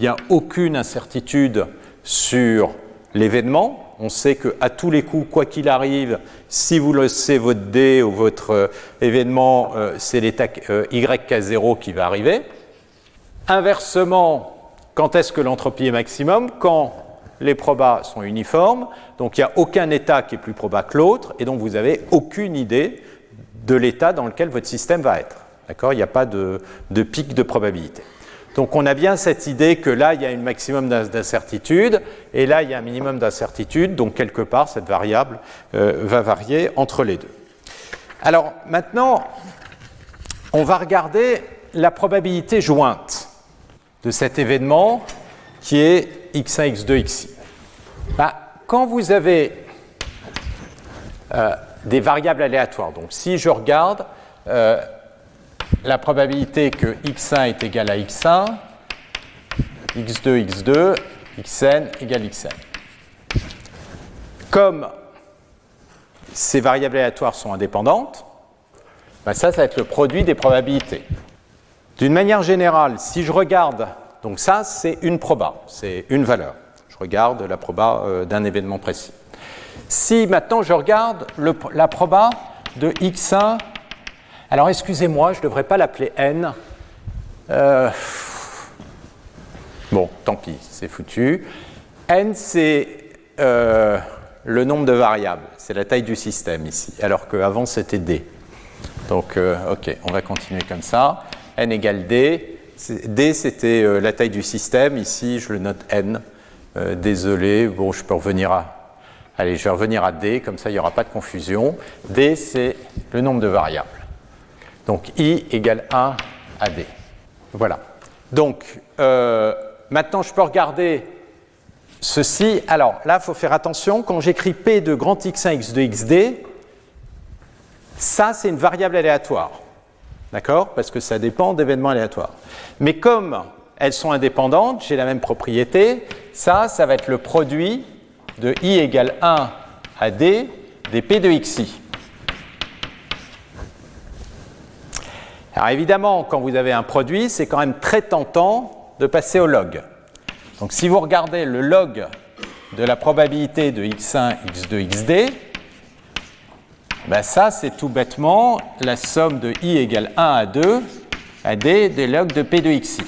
qu'il n'y a aucune incertitude sur l'événement. On sait qu'à tous les coups, quoi qu'il arrive, si vous laissez votre D ou votre euh, événement, euh, c'est l'état euh, YK0 qui va arriver. Inversement, quand est-ce que l'entropie est maximum? Quand les probas sont uniformes, donc il n'y a aucun état qui est plus proba que l'autre, et donc vous n'avez aucune idée de l'état dans lequel votre système va être. D'accord? Il n'y a pas de, pic de probabilité. Donc on a bien cette idée que là, il y a un maximum d'incertitude, et là, il y a un minimum d'incertitude, donc quelque part, cette variable euh, va varier entre les deux. Alors maintenant, on va regarder la probabilité jointe de cet événement qui est x1, x2, xi. Quand vous avez euh, des variables aléatoires, donc si je regarde euh, la probabilité que x1 est égal à x1, x2, x2, xn égale xn. Comme ces variables aléatoires sont indépendantes, ben ça, ça va être le produit des probabilités. D'une manière générale, si je regarde, donc ça, c'est une proba, c'est une valeur. Je regarde la proba euh, d'un événement précis. Si maintenant je regarde la proba de x1, alors excusez-moi, je ne devrais pas l'appeler n. Euh, bon, tant pis, c'est foutu. n, c'est euh, le nombre de variables, c'est la taille du système ici, alors qu'avant c'était d. Donc, euh, ok, on va continuer comme ça. n égale d. d, c'était la taille du système. Ici, je le note n. Désolé, bon, je peux revenir à. Allez, je vais revenir à d, comme ça il n'y aura pas de confusion. d, c'est le nombre de variables. Donc, i égale 1 à d. Voilà. Donc, maintenant, je peux regarder ceci. Alors, là, il faut faire attention. Quand j'écris p de grand x1, x2, xd, ça, c'est une variable aléatoire. D'accord? Parce que ça dépend d'événements aléatoires. Mais comme elles sont indépendantes, j'ai la même propriété, ça, ça va être le produit de i égale 1 à d des p de xi. Alors évidemment, quand vous avez un produit, c'est quand même très tentant de passer au log. Donc si vous regardez le log de la probabilité de x1, x2, xd, ça, c'est tout bêtement la somme de i égale 1 à 2 à d des logs de p de xi.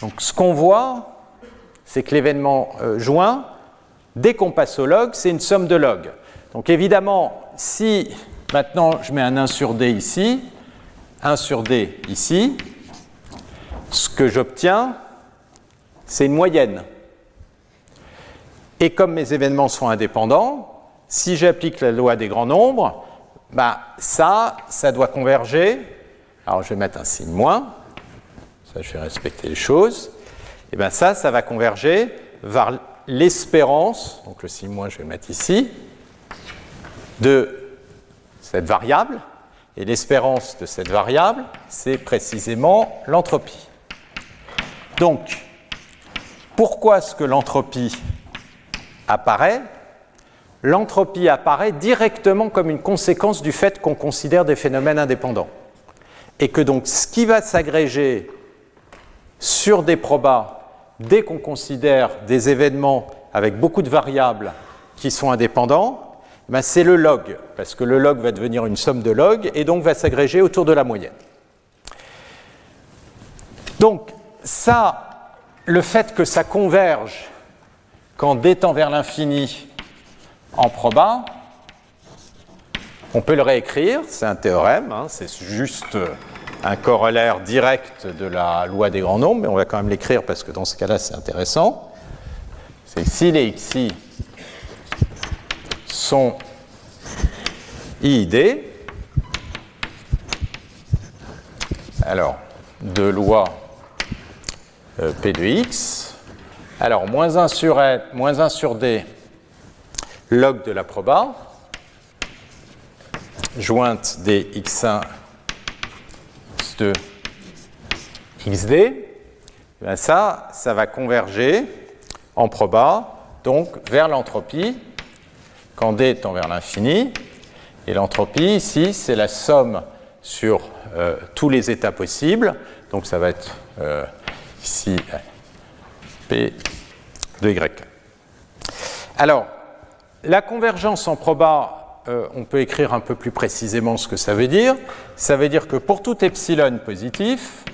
Donc ce qu'on voit, c'est que l'événement euh, joint, dès qu'on passe au log, c'est une somme de logs. Donc évidemment, si maintenant je mets un 1 sur d ici, 1 sur d ici, ce que j'obtiens, c'est une moyenne. Et comme mes événements sont indépendants, si j'applique la loi des grands nombres, bah, ça, ça doit converger. Alors je vais mettre un signe moins, ça je vais respecter les choses. Et bien ça, ça va converger vers l'espérance, donc le signe moins je vais le mettre ici, de cette variable. Et l'espérance de cette variable, c'est précisément l'entropie. Donc, pourquoi est-ce que l'entropie apparaît? L'entropie apparaît directement comme une conséquence du fait qu'on considère des phénomènes indépendants. Et que donc ce qui va s'agréger sur des probas dès qu'on considère des événements avec beaucoup de variables qui sont indépendants, ben c'est le log, parce que le log va devenir une somme de log et donc va s'agréger autour de la moyenne. Donc ça, le fait que ça converge quand d tend vers l'infini en proba, on peut le réécrire, c'est un théorème, hein, c'est juste un corollaire direct de la loi des grands nombres, mais on va quand même l'écrire parce que dans ce cas-là, c'est intéressant. C'est si les xi sont iid, alors, de loi euh, P de x, alors moins 1 sur, n, moins 1 sur d log de la proba, jointe des x1, x2, xd, ça, ça va converger en proba, donc vers l'entropie, quand d tend vers l'infini. Et l'entropie, ici, c'est la somme sur euh, tous les états possibles. Donc ça va être euh, ici P de Y. Alors, la convergence en proba, euh, on peut écrire un peu plus précisément ce que ça veut dire. Ça veut dire que pour tout epsilon positif,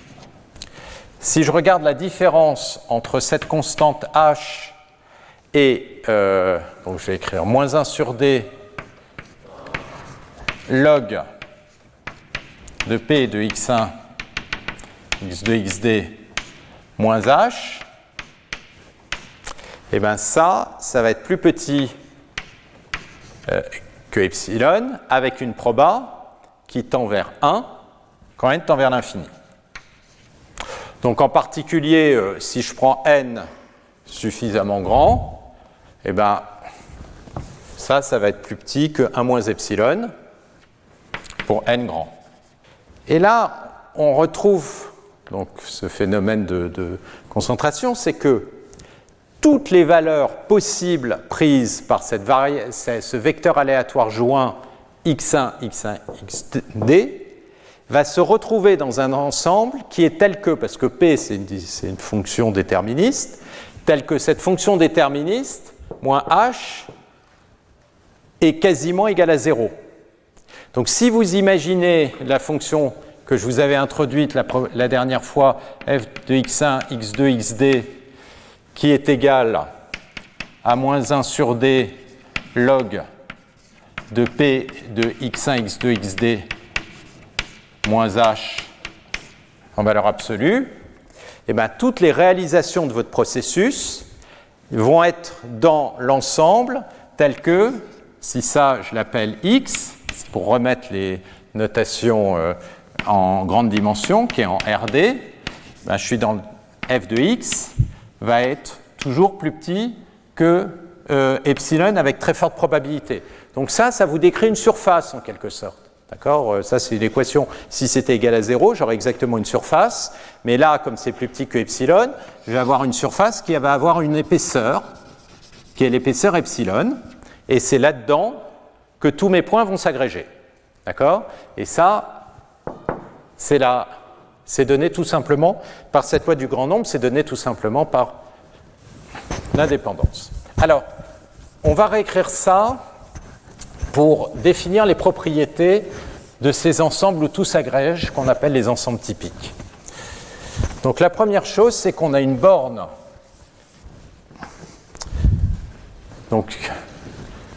si je regarde la différence entre cette constante h et, euh, donc je vais écrire moins 1 sur d log de p de x1, x2, xd moins h, et eh bien ça, ça va être plus petit euh, que epsilon avec une proba qui tend vers 1 quand n tend vers l'infini. Donc en particulier, euh, si je prends n suffisamment grand, eh ben, ça, ça va être plus petit que 1 moins epsilon pour n grand. Et là, on retrouve donc, ce phénomène de, concentration, c'est que toutes les valeurs possibles prises par cette ce vecteur aléatoire joint x1, x1, xd va se retrouver dans un ensemble qui est tel que, parce que P c'est une, une, fonction déterministe, tel que cette fonction déterministe, moins h, est quasiment égale à 0. Donc si vous imaginez la fonction que je vous avais introduite la, dernière fois, f de x1, x2, xd, qui est égale à moins 1 sur d log de p de x1, x2, xd moins h en valeur absolue, et eh bien, toutes les réalisations de votre processus vont être dans l'ensemble tel que, si ça je l'appelle x, pour remettre les notations euh, en grande dimension, qui est en RD, ben, je suis dans f de x, va être toujours plus petit que euh, epsilon avec très forte probabilité. Donc ça, ça vous décrit une surface en quelque sorte. D'accord euh, Ça, c'est une équation. Si c'était égal à 0, j'aurais exactement une surface. Mais là, comme c'est plus petit que epsilon, je vais avoir une surface qui va avoir une épaisseur, qui est l'épaisseur epsilon. Et c'est là-dedans que tous mes points vont s'agréger. D'accord? Et ça, c'est la, c'est donné tout simplement par cette loi du grand nombre, c'est donné tout simplement par l'indépendance. Alors, on va réécrire ça pour définir les propriétés de ces ensembles où tout s'agrège, qu'on appelle les ensembles typiques. Donc la première chose, c'est qu'on a une borne. Donc,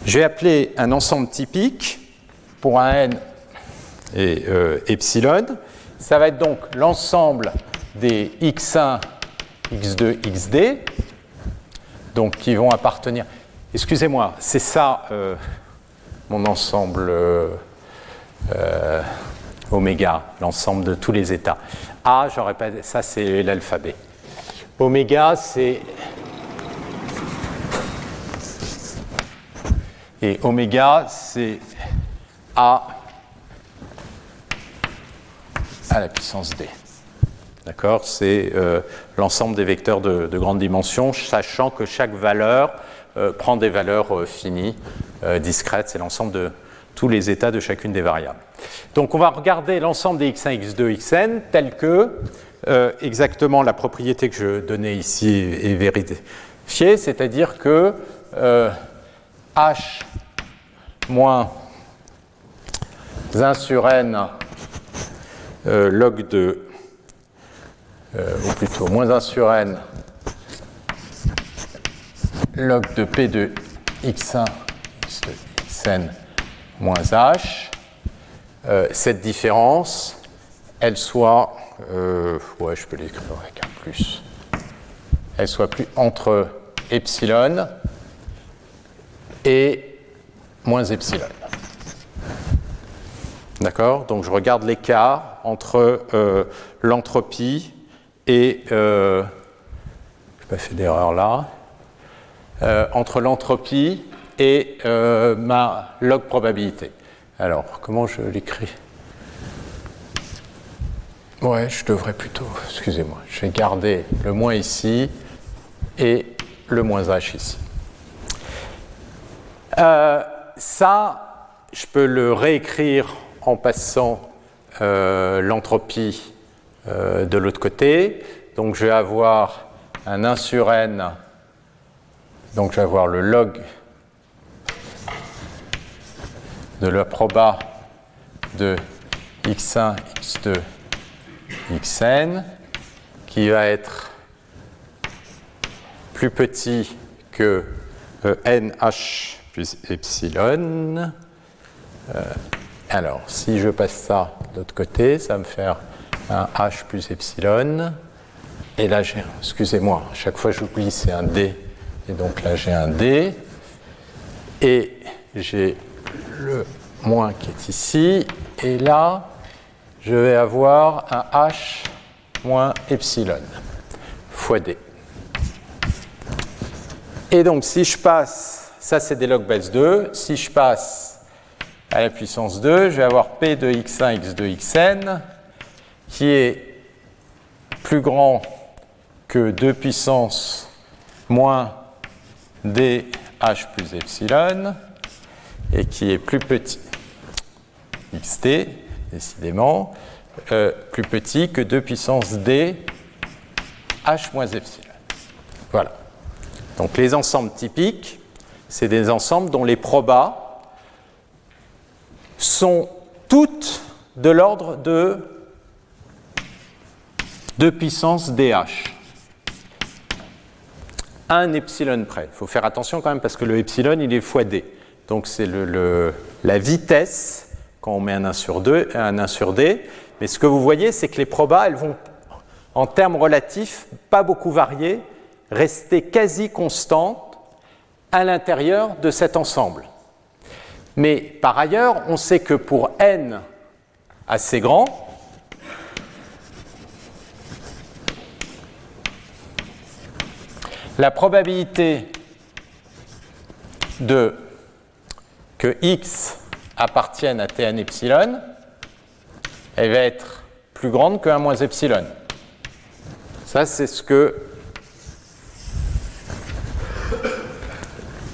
je vais appeler un ensemble typique pour un n et euh, epsilon. Ça va être donc l'ensemble des x1, x2, xd, donc qui vont appartenir. Excusez-moi, c'est ça euh, mon ensemble euh, euh, oméga, l'ensemble de tous les états. A, j'aurais pas, ça c'est l'alphabet. Oméga, c'est et oméga, c'est A à la puissance d. D'accord? C'est euh, l'ensemble des vecteurs de, grande dimension, sachant que chaque valeur prend des valeurs euh, finies, discrètes. C'est l'ensemble de tous les états de chacune des variables. Donc on va regarder l'ensemble des x1, x2, xn tel que exactement la propriété que je donnais ici est vérifiée, c'est-à-dire que h moins 1 sur n euh, log de, euh, ou plutôt moins 1 sur n, log de P de x1, x2, xn moins h, euh, cette différence, elle soit, ouais, je peux l'écrire avec un plus, elle soit plus entre epsilon et moins epsilon. D'accord? Donc je regarde l'écart entre euh, l'entropie et. Euh, je n'ai pas fait d'erreur là. Euh, entre l'entropie et ma log probabilité. Alors, comment je l'écris? Ouais, je devrais plutôt. Excusez-moi. Je vais garder le moins ici et le moins h ici. ça, je peux le réécrire en passant euh, l'entropie euh, de l'autre côté. Donc je vais avoir un 1 sur n, donc je vais avoir le log de la proba de x1, x2, xn, qui va être plus petit que euh, nh plus epsilon. Alors, si je passe ça de l'autre côté, ça va me faire un H plus epsilon. Et là, j'ai, excusez-moi, chaque fois j'oublie, c'est un D. Et donc là, j'ai un D. Et j'ai le moins qui est ici. Et là, je vais avoir un H moins epsilon fois D. Et donc, si je passe, ça c'est des log base 2, si je passe à la puissance 2, je vais avoir P de x1, x2, xn, qui est plus grand que 2 puissance moins dh plus epsilon, et qui est plus petit, xt, décidément, euh, plus petit que 2 puissance d h moins epsilon. Voilà. Donc les ensembles typiques, c'est des ensembles dont les probas sont toutes de l'ordre de 2 puissance dh. Un epsilon près. Il faut faire attention quand même parce que le epsilon, il est fois d. Donc c'est le, la vitesse quand on met un 1 sur 2, un 1 sur d. Mais ce que vous voyez, c'est que les probas, elles vont, en termes relatifs, pas beaucoup varier, rester quasi constantes à l'intérieur de cet ensemble. Mais par ailleurs, on sait que pour n assez grand, la probabilité de que x appartienne à Tn epsilon, elle va être plus grande que 1 moins epsilon. Ça, c'est ce que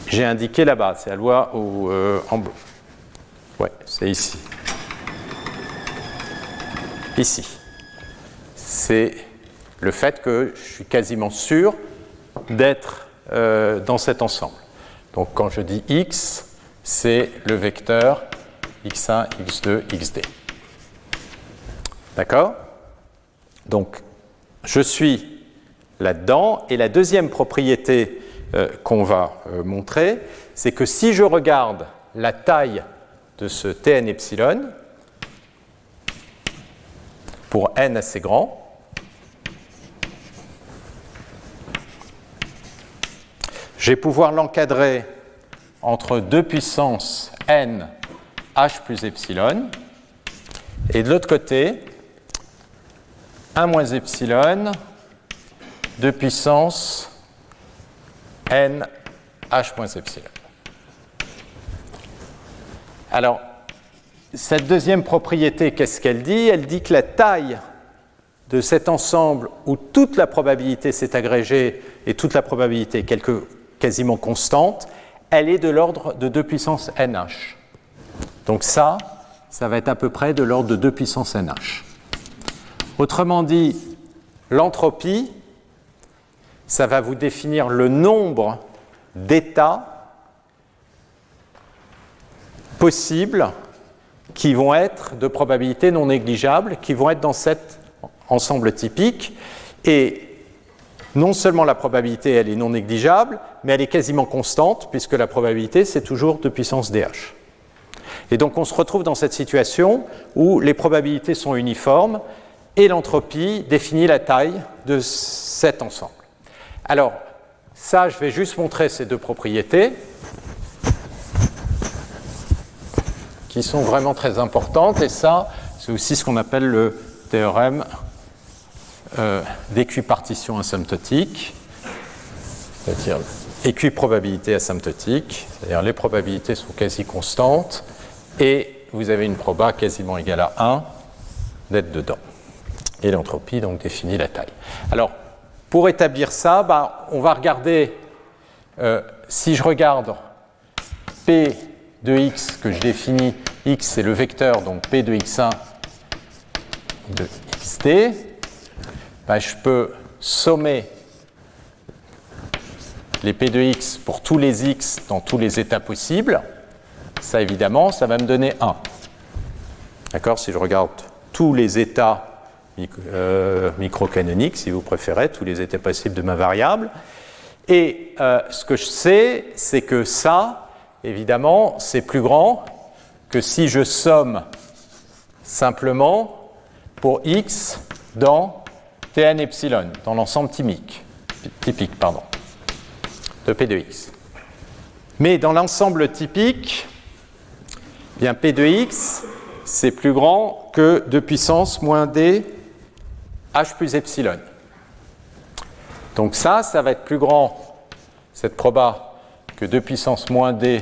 j'ai indiqué là-bas. C'est la loi euh, en bleu. Ouais, c'est ici. Ici. C'est le fait que je suis quasiment sûr d'être euh, dans cet ensemble. Donc quand je dis x, c'est le vecteur x1, x2, xd. D'accord? Donc je suis là-dedans. Et la deuxième propriété euh, qu'on va euh, montrer, c'est que si je regarde la taille de ce Tn epsilon, pour n assez grand, je vais pouvoir l'encadrer entre 2 puissance n h plus epsilon, et de l'autre côté, 1 moins epsilon, 2 puissance n h moins epsilon. Alors, cette deuxième propriété, qu'est-ce qu'elle dit? Elle dit que la taille de cet ensemble où toute la probabilité s'est agrégée et toute la probabilité quelque, quasiment constante, elle est de l'ordre de 2 puissance nh. Donc ça, ça va être à peu près de l'ordre de 2 puissance nh. Autrement dit, l'entropie, ça va vous définir le nombre d'états possibles qui vont être de probabilité non négligeable, qui vont être dans cet ensemble typique. Et non seulement la probabilité, elle est non négligeable, mais elle est quasiment constante, puisque la probabilité, c'est toujours de puissance dh. Et donc on se retrouve dans cette situation où les probabilités sont uniformes et l'entropie définit la taille de cet ensemble. Alors, ça, je vais juste montrer ces deux propriétés qui sont vraiment très importantes. Et ça, c'est aussi ce qu'on appelle le théorème euh, d'équipartition asymptotique, c'est-à-dire équiprobabilité asymptotique, c'est-à-dire les probabilités sont quasi constantes et vous avez une proba quasiment égale à 1 d'être dedans. Et l'entropie donc définit la taille. Alors, pour établir ça, bah, on va regarder, euh, si je regarde P de x que je définis, x c'est le vecteur, donc P de x1 de xt, bah, je peux sommer les P de x pour tous les x dans tous les états possibles. Ça, évidemment, ça va me donner 1. D'accord Si je regarde tous les états euh, microcanonique, si vous préférez, tous les états possibles de ma variable. Et euh, ce que je sais, c'est que ça, évidemment, c'est plus grand que si je somme simplement pour x dans Tn epsilon, dans l'ensemble typique, typique pardon, de P de x. Mais dans l'ensemble typique, bien P de x, c'est plus grand que 2 puissance moins d h plus epsilon. Donc ça, ça va être plus grand, cette proba, que 2 puissance moins d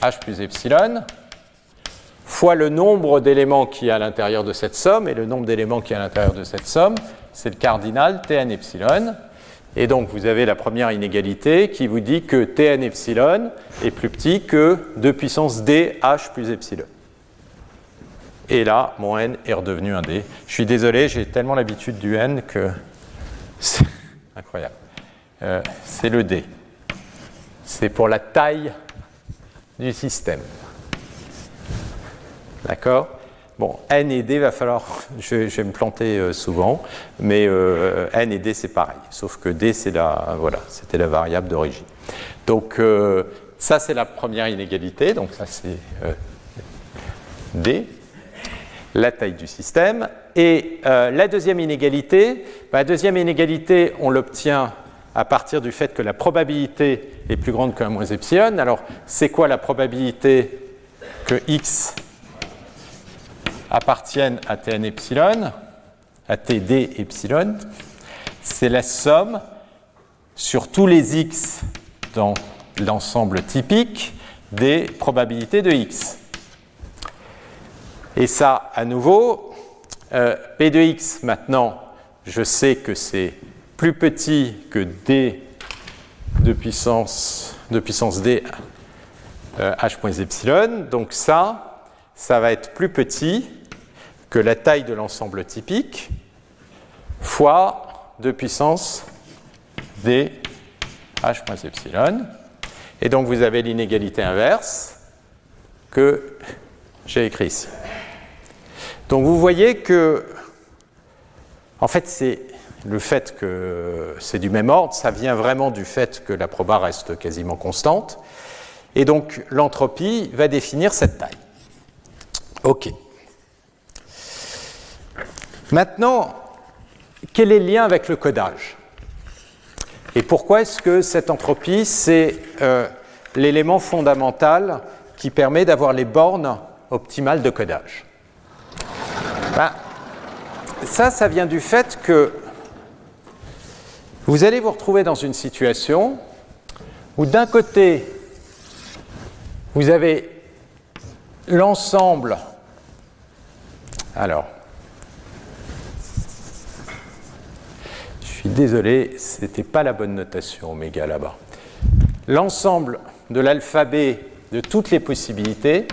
h plus epsilon, fois le nombre d'éléments qui est à l'intérieur de cette somme, et le nombre d'éléments qui est à l'intérieur de cette somme, c'est le cardinal Tn epsilon. Et donc vous avez la première inégalité qui vous dit que Tn epsilon est plus petit que 2 puissance d h plus epsilon. Et là, mon n est redevenu un d. Je suis désolé, j'ai tellement l'habitude du n que c'est incroyable. Euh, c'est le d. C'est pour la taille du système. D'accord Bon, N et D, va falloir. Je, vais me planter euh, souvent, mais euh, N et D, c'est pareil. Sauf que D, c'est voilà, c'était la variable d'origine. Donc, euh, ça, c'est la première inégalité. Donc, ça, c'est D, la taille du système. Et la deuxième inégalité, bah, la deuxième inégalité, on l'obtient à partir du fait que la probabilité est plus grande que 1 moins epsilon. Alors, c'est quoi la probabilité que x appartiennent à Tn epsilon, à Td epsilon, c'est la somme sur tous les x dans l'ensemble typique des probabilités de x. Et ça, à nouveau, euh, P de x, maintenant, je sais que c'est plus petit que d de puissance, de puissance d euh, h epsilon. Donc ça, ça va être plus petit que la taille de l'ensemble typique fois 2 puissance d h moins epsilon. Et donc vous avez l'inégalité inverse que j'ai écrit ici. Donc vous voyez que, en fait, c'est le fait que c'est du même ordre, ça vient vraiment du fait que la proba reste quasiment constante. Et donc l'entropie va définir cette taille. OK. Maintenant, quel est le lien avec le codage? Et pourquoi est-ce que cette entropie, c'est euh, l'élément fondamental qui permet d'avoir les bornes optimales de codage? Ben, Ça, ça vient du fait que vous allez vous retrouver dans une situation où d'un côté, vous avez l'ensemble. Alors, désolé, ce n'était pas la bonne notation oméga là-bas. L'ensemble de l'alphabet de toutes les possibilités,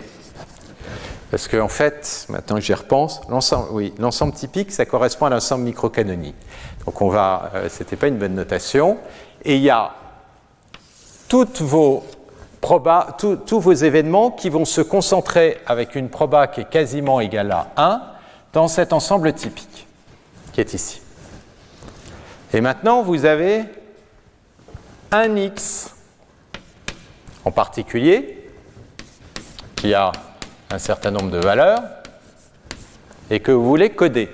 parce qu'en en fait, maintenant que j'y repense, l'ensemble, oui, l'ensemble typique, ça correspond à l'ensemble microcanonique. Donc on va, euh, c'était pas une bonne notation. Et il y a toutes vos proba, tous vos événements qui vont se concentrer avec une proba qui est quasiment égale à 1 dans cet ensemble typique qui est ici. Et maintenant, vous avez un x en particulier qui a un certain nombre de valeurs et que vous voulez coder.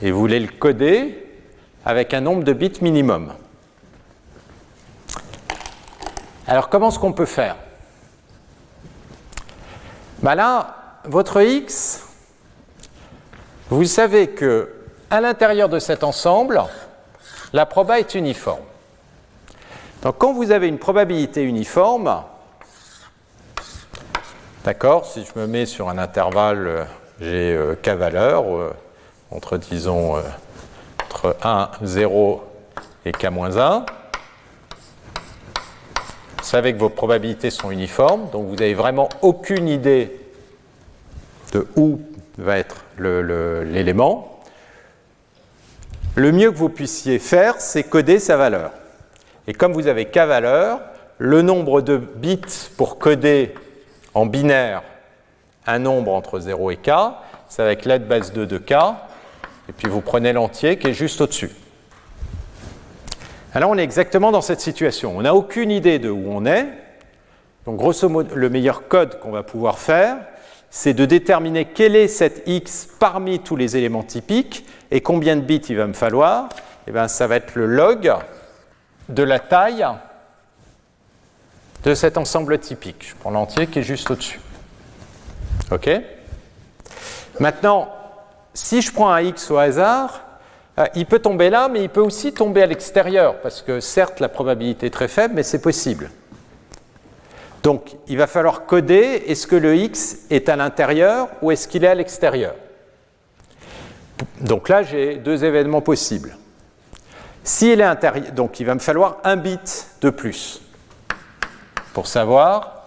Et vous voulez le coder avec un nombre de bits minimum. Alors comment est-ce qu'on peut faire? Ben Là, votre x, vous savez que à l'intérieur de cet ensemble, la proba est uniforme. Donc quand vous avez une probabilité uniforme, d'accord, si je me mets sur un intervalle, euh, j'ai euh, k valeurs, euh, entre disons entre 1, 0 et k-1, vous savez que vos probabilités sont uniformes, donc vous n'avez vraiment aucune idée de où va être l'élément le mieux que vous puissiez faire, c'est coder sa valeur. Et comme vous avez k valeur, le nombre de bits pour coder en binaire un nombre entre 0 et k, c'est avec l'aide base 2 de k, et puis vous prenez l'entier qui est juste au-dessus. Alors on est exactement dans cette situation. On n'a aucune idée de où on est. Donc grosso modo, le meilleur code qu'on va pouvoir faire, c'est de déterminer quel est cet x parmi tous les éléments typiques et combien de bits il va me falloir. Eh bien, ça va être le log de la taille de cet ensemble typique. Je prends l'entier qui est juste au-dessus. OK Maintenant, si je prends un x au hasard, euh, il peut tomber là, mais il peut aussi tomber à l'extérieur, parce que certes, la probabilité est très faible, mais c'est possible. Donc, il va falloir coder est-ce que le x est à l'intérieur ou est-ce qu'il est à l'extérieur? Donc là, j'ai deux événements possibles. S'il est intérieur, donc il va me falloir un bit de plus pour savoir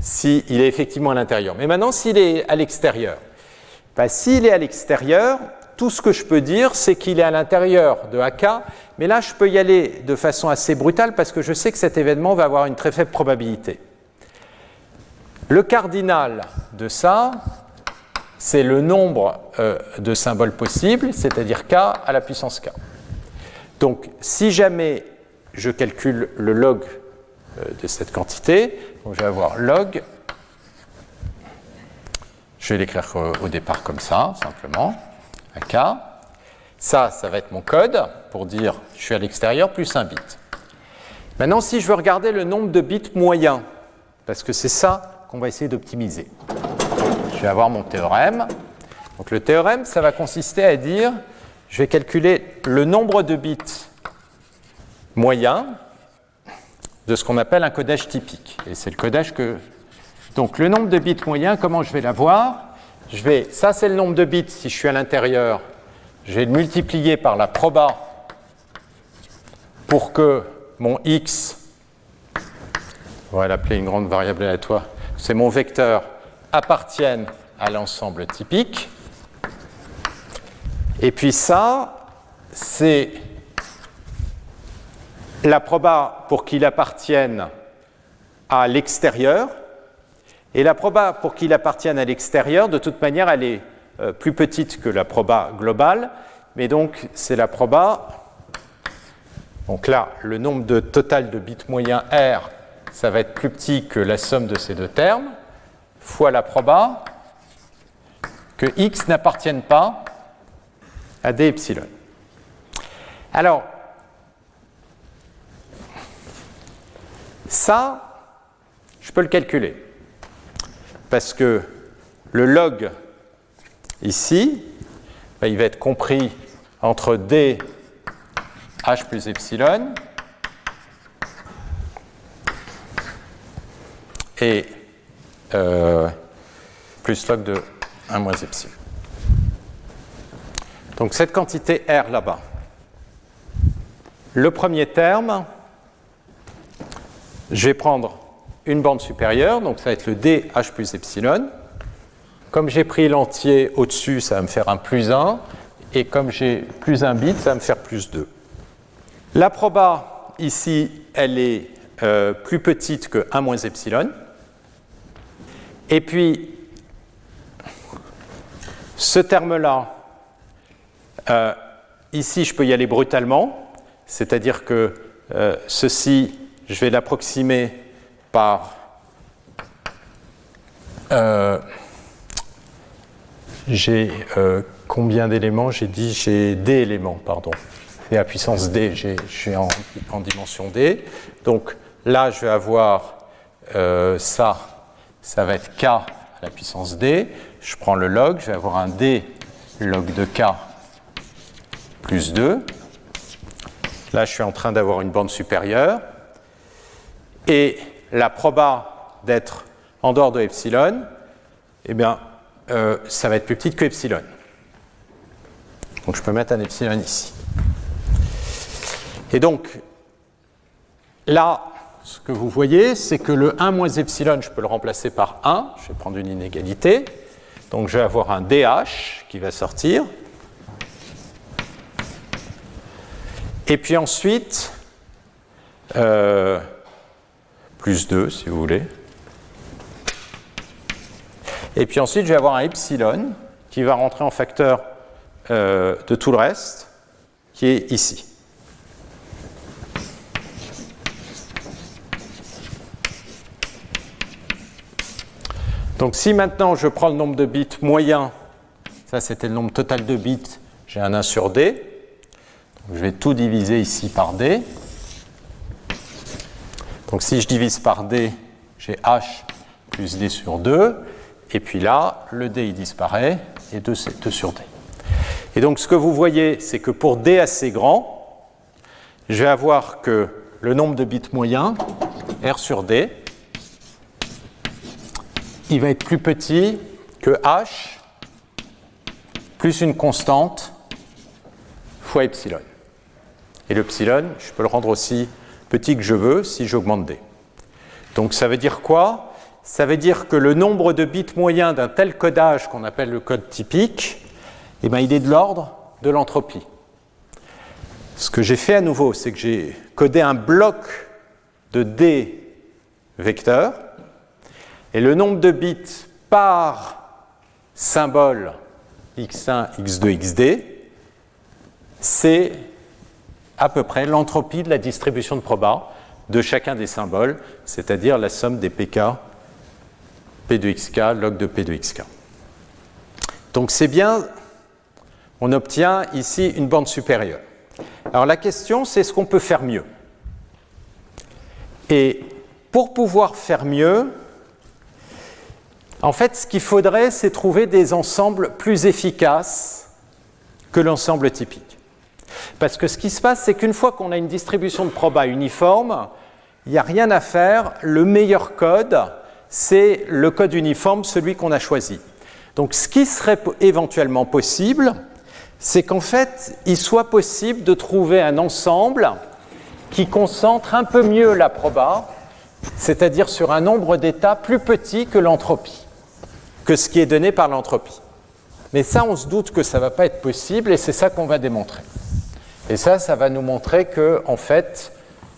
s'il est effectivement à l'intérieur. Mais maintenant, s'il est à l'extérieur, ben, s'il est à l'extérieur, tout ce que je peux dire, c'est qu'il est à l'intérieur de AK, mais là, je peux y aller de façon assez brutale parce que je sais que cet événement va avoir une très faible probabilité. Le cardinal de ça, c'est le nombre euh, de symboles possibles, c'est-à-dire k à la puissance k. Donc, si jamais je calcule le log euh, de cette quantité, je vais avoir log, je vais l'écrire au départ comme ça, simplement, à k. Ça, ça va être mon code pour dire je suis à l'extérieur plus un bit. Maintenant, si je veux regarder le nombre de bits moyens, parce que c'est ça qu'on va essayer d'optimiser. Je vais avoir mon théorème. Donc le théorème, ça va consister à dire, je vais calculer le nombre de bits moyen de ce qu'on appelle un codage typique. Et c'est le codage que... Donc le nombre de bits moyen, comment je vais l'avoir? Je vais, ça c'est le nombre de bits si je suis à l'intérieur, je vais le multiplier par la proba pour que mon x, on va l'appeler une grande variable aléatoire, c'est mon vecteur, appartiennent à l'ensemble typique. Et puis ça, c'est la proba pour qu'il appartienne à l'extérieur. Et la proba pour qu'il appartienne à l'extérieur, de toute manière, elle est euh, plus petite que la proba globale. Mais donc, c'est la proba. Donc là, le nombre de total de bits moyens R ça va être plus petit que la somme de ces deux termes, fois la proba, que x n'appartienne pas à d epsilon. Alors, ça, je peux le calculer. Parce que le log ici, ben, il va être compris entre d h plus epsilon et euh, plus log de 1 moins epsilon. Donc cette quantité R là-bas. Le premier terme, je vais prendre une bande supérieure, donc ça va être le DH plus epsilon. Comme j'ai pris l'entier au-dessus, ça va me faire un plus 1. Et comme j'ai plus un bit, ça va me faire plus 2. La proba, ici, elle est euh, plus petite que 1 moins epsilon. Et puis, ce terme-là, euh, ici, je peux y aller brutalement, c'est-à-dire que euh, ceci, je vais l'approximer par euh, j'ai combien d'éléments? J'ai dit j'ai d éléments, pardon. Et à puissance d, je suis en, en, dimension d. Donc là, je vais avoir ça ça va être k à la puissance d. Je prends le log, je vais avoir un d log de k plus 2. Là, je suis en train d'avoir une bande supérieure. Et la proba d'être en dehors de epsilon, eh bien, euh, ça va être plus petite que epsilon. Donc je peux mettre un epsilon ici. Et donc, là, ce que vous voyez, c'est que le 1 moins epsilon, je peux le remplacer par 1. Je vais prendre une inégalité. Donc je vais avoir un DH qui va sortir. Et puis ensuite, euh, plus 2 si vous voulez. Et puis ensuite, je vais avoir un epsilon qui va rentrer en facteur euh, de tout le reste, qui est ici. Donc si maintenant je prends le nombre de bits moyen, ça c'était le nombre total de bits, j'ai un 1 sur d. je vais tout diviser ici par d. Donc si je divise par d, j'ai h plus d sur 2. et puis là, le D il disparaît, et 2, 2 sur D. Et donc ce que vous voyez, c'est que pour D assez grand, je vais avoir que le nombre de bits moyens, R sur D, il va être plus petit que H plus une constante fois epsilon. Et l'epsilon, je peux le rendre aussi petit que je veux si j'augmente D. Donc ça veut dire quoi? Ça veut dire que le nombre de bits moyens d'un tel codage qu'on appelle le code typique, eh ben, il est de l'ordre de l'entropie. Ce que j'ai fait à nouveau, c'est que j'ai codé un bloc de D vecteurs, et le nombre de bits par symbole x1, x2, xd, c'est à peu près l'entropie de la distribution de proba de chacun des symboles, c'est-à-dire la somme des pk, p de xk, log de p de xk. Donc c'est bien, on obtient ici une bande supérieure. Alors la question, c'est est-ce qu'on peut faire mieux Et pour pouvoir faire mieux, en fait, ce qu'il faudrait, c'est trouver des ensembles plus efficaces que l'ensemble typique. Parce que ce qui se passe, c'est qu'une fois qu'on a une distribution de proba uniforme, il n'y a rien à faire. Le meilleur code, c'est le code uniforme, celui qu'on a choisi. Donc ce qui serait éventuellement possible, c'est qu'en fait, il soit possible de trouver un ensemble qui concentre un peu mieux la proba, c'est-à-dire sur un nombre d'états plus petit que l'entropie, que ce qui est donné par l'entropie. Mais ça, on se doute que ça ne va pas être possible et c'est ça qu'on va démontrer. Et ça, ça va nous montrer que, en fait,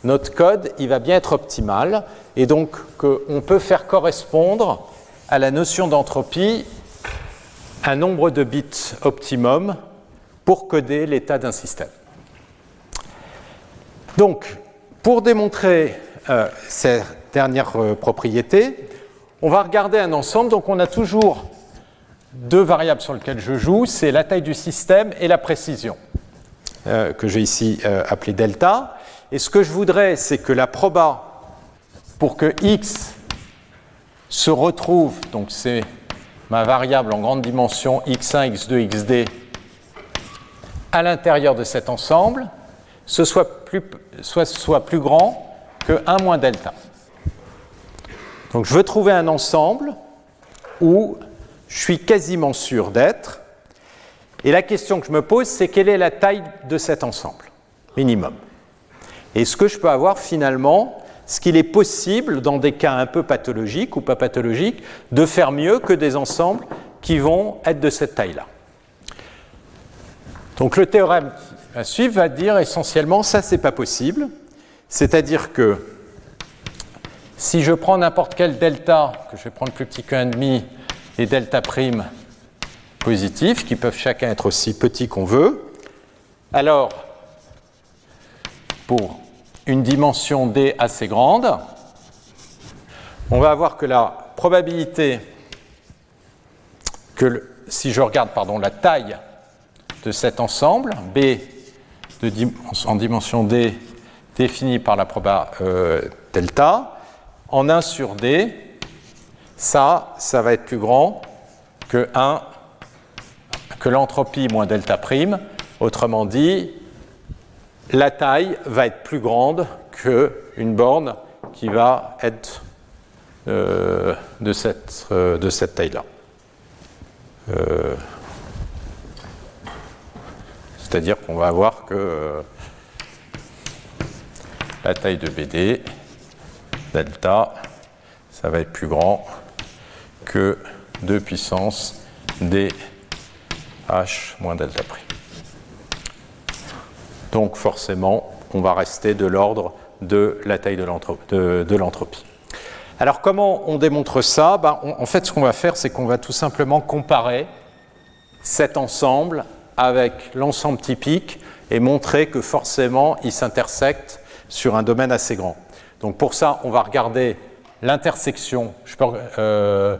notre code, il va bien être optimal et donc qu'on peut faire correspondre à la notion d'entropie un nombre de bits optimum pour coder l'état d'un système. Donc, pour démontrer euh, ces dernières euh, propriétés, on va regarder un ensemble. Donc, on a toujours deux variables sur lesquelles je joue, c'est la taille du système et la précision, euh, que j'ai ici appelée delta. Et ce que je voudrais, c'est que la proba, pour que x se retrouve, donc c'est ma variable en grande dimension x1, x2, xd, à l'intérieur de cet ensemble, soit plus, soit plus grand que 1 moins delta. Donc je veux trouver un ensemble où je suis quasiment sûr d'être. Et la question que je me pose, c'est quelle est la taille de cet ensemble minimum? Et ce que je peux avoir finalement, ce qu'il est possible, dans des cas un peu pathologiques ou pas pathologiques, de faire mieux que des ensembles qui vont être de cette taille-là. Donc le théorème qui va suivre va dire essentiellement ça c'est pas possible, c'est-à-dire que si je prends n'importe quel delta, que je vais prendre plus petit que 1,5 et delta prime positifs, qui peuvent chacun être aussi petits qu'on veut, alors pour une dimension d assez grande, on va avoir que la probabilité que si je regarde pardon, la taille de cet ensemble, B en dimension D défini par la proba euh, delta, en 1 sur D, ça, ça va être plus grand que 1, que l'entropie moins delta prime. Autrement dit, la taille va être plus grande qu'une borne qui va être euh, de cette, euh, de cette taille-là. C'est-à-dire qu'on va avoir que euh, la taille de BD, delta, ça va être plus grand que 2 puissance d h moins delta prix. Donc forcément, on va rester de l'ordre de la taille de l'entropie. Alors comment on démontre ça? Ben, En fait, ce qu'on va faire, c'est qu'on va tout simplement comparer cet ensemble avec l'ensemble typique et montrer que forcément il s'intersecte sur un domaine assez grand. Donc pour ça, on va regarder l'intersection. Je, euh,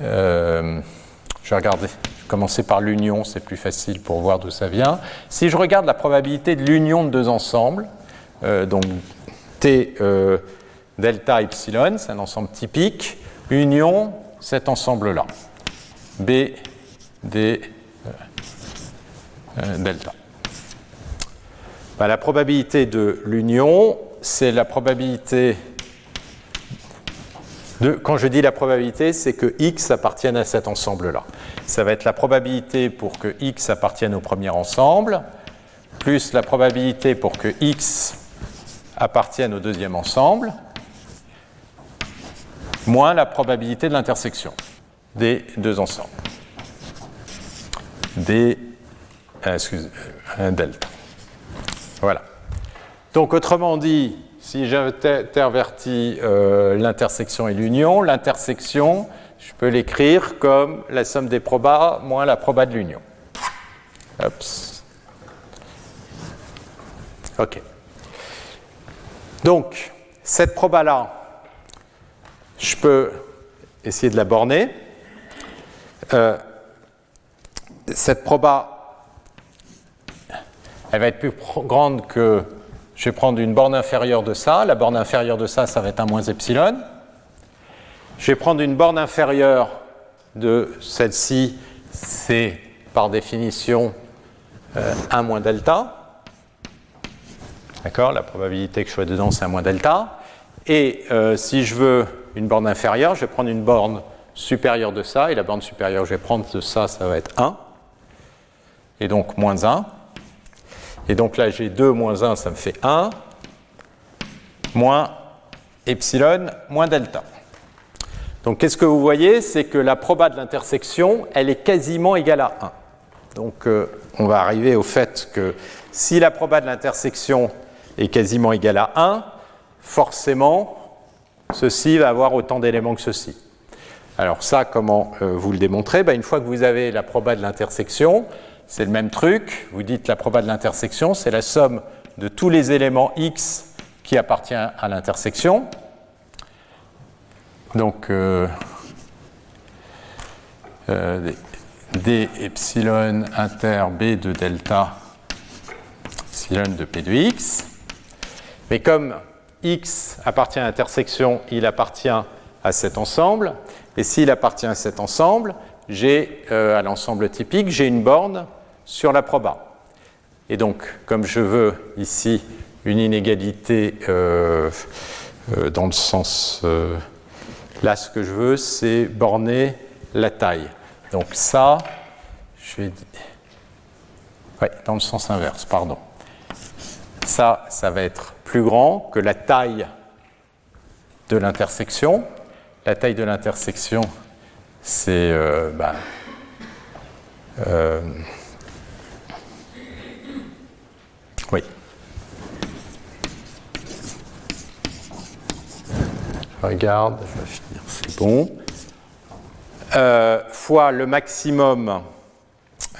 euh, je vais regarder, commencer par l'union, c'est plus facile pour voir d'où ça vient. Si je regarde la probabilité de l'union de deux ensembles, euh, donc T delta epsilon, c'est un ensemble typique, union cet ensemble-là. B, D, delta. Bah, la probabilité de l'union, c'est la probabilité de, quand je dis la probabilité, c'est que x appartienne à cet ensemble-là. Ça va être la probabilité pour que x appartienne au premier ensemble, plus la probabilité pour que x appartienne au deuxième ensemble, moins la probabilité de l'intersection des deux ensembles. Des, euh, excusez, euh, delta. Voilà. Donc autrement dit, si j'intervertis euh, l'intersection et l'union, l'intersection, je peux l'écrire comme la somme des probas moins la proba de l'union. OK. Donc, cette proba-là, je peux essayer de la borner. Euh, cette proba, elle va être plus grande que. Je vais prendre une borne inférieure de ça. La borne inférieure de ça, ça va être 1 moins epsilon. Je vais prendre une borne inférieure de celle-ci, c'est par définition 1 euh, moins delta. D'accord? La probabilité que je sois dedans, c'est 1 moins delta. Et euh, si je veux une borne inférieure, je vais prendre une borne supérieure de ça, et la borne supérieure que je vais prendre de ça, ça va être 1. Et donc moins 1. Et donc là, j'ai 2 moins 1, ça me fait 1, moins epsilon, moins delta. Donc qu'est-ce que vous voyez? C'est que la proba de l'intersection, elle est quasiment égale à 1. Donc euh, on va arriver au fait que si la proba de l'intersection est quasiment égale à 1, forcément, ceci va avoir autant d'éléments que ceci. Alors ça, comment euh, vous le démontrez? Ben, Une fois que vous avez la proba de l'intersection, c'est le même truc. Vous dites la proba de l'intersection, c'est la somme de tous les éléments x qui appartiennent à l'intersection. Donc, euh, euh, d epsilon inter b de delta epsilon de p de x. Mais comme x appartient à l'intersection, il appartient à cet ensemble. Et s'il appartient à cet ensemble, j'ai euh, à l'ensemble typique, j'ai une borne sur la proba. Et donc, comme je veux ici une inégalité dans le sens Là, ce que je veux, c'est borner la taille. Donc ça, je vais... Dans le sens inverse, pardon. Ça, ça va être plus grand que la taille de l'intersection. La taille de l'intersection, c'est... Euh, ben, euh, oui. Je regarde, je vais finir, c'est bon. Euh, fois le maximum,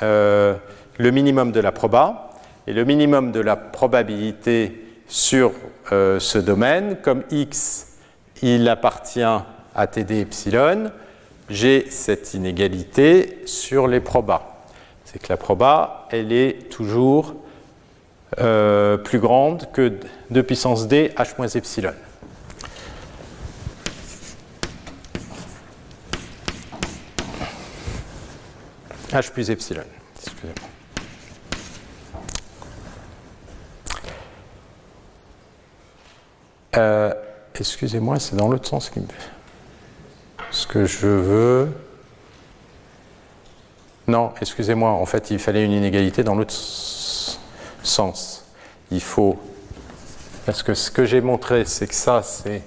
euh, le minimum de la proba, et le minimum de la probabilité sur euh, ce domaine, comme x, il appartient à td epsilon, j'ai cette inégalité sur les probas. C'est que la proba, elle est toujours plus grande que 2 puissance d h moins epsilon. H plus epsilon. Excusez-moi. Euh, excusez-moi, c'est dans l'autre sens. Ce que je veux. Non, excusez-moi, en fait, il fallait une inégalité dans l'autre sens. Il faut. Parce que ce que j'ai montré, c'est que ça, c'est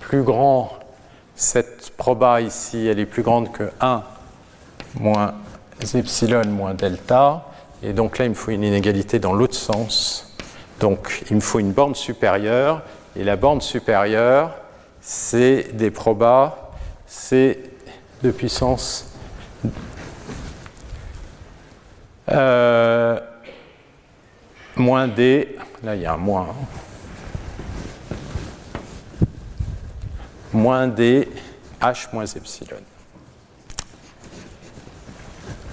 plus grand. Cette proba ici, elle est plus grande que 1 moins epsilon moins delta. Et donc là, il me faut une inégalité dans l'autre sens. Donc il me faut une borne supérieure. Et la borne supérieure, c'est des probas, c'est de puissance euh, moins d. Là, il y a un moins. Moins d h moins epsilon.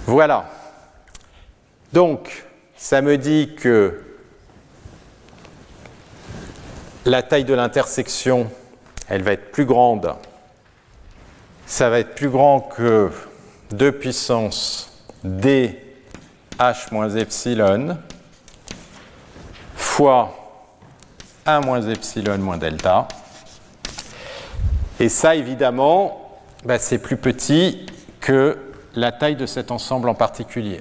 Voilà. Donc, ça me dit que la taille de l'intersection, elle va être plus grande ça va être plus grand que 2 puissance d h moins epsilon fois 1 moins epsilon moins delta. Et ça, évidemment, bah, c'est plus petit que la taille de cet ensemble en particulier.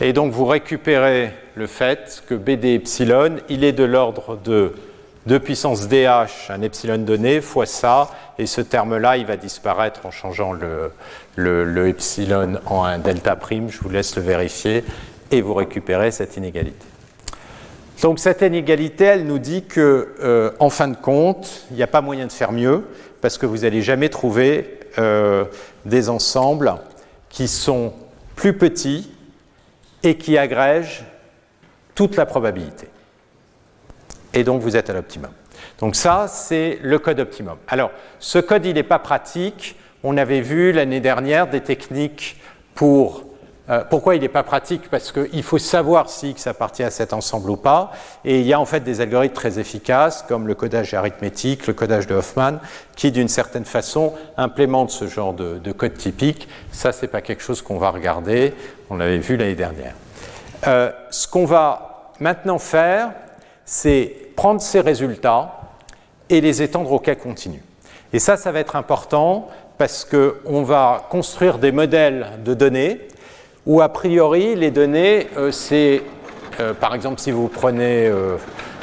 Et donc vous récupérez le fait que BD epsilon, il est de l'ordre de 2 puissance DH, un epsilon donné, fois ça, et ce terme-là, il va disparaître en changeant le, le, epsilon en un delta prime, je vous laisse le vérifier, et vous récupérez cette inégalité. Donc cette inégalité, elle nous dit que, euh, en fin de compte, il n'y a pas moyen de faire mieux, parce que vous n'allez jamais trouver euh, des ensembles qui sont plus petits et qui agrègent toute la probabilité. Et donc vous êtes à l'optimum. Donc ça, c'est le code optimum. Alors, ce code, il n'est pas pratique. On avait vu l'année dernière des techniques pour euh, pourquoi il n'est pas pratique? Parce qu'il faut savoir si X appartient à cet ensemble ou pas. Et il y a en fait des algorithmes très efficaces, comme le codage arithmétique, le codage de Hoffman, qui d'une certaine façon implémentent ce genre de, code typique. Ça, ce n'est pas quelque chose qu'on va regarder. On l'avait vu l'année dernière. Euh, ce qu'on va maintenant faire, c'est prendre ces résultats et les étendre au cas continu. Et ça, ça va être important parce qu'on va construire des modèles de données où a priori les données, euh, c'est, euh, par exemple, si vous prenez euh,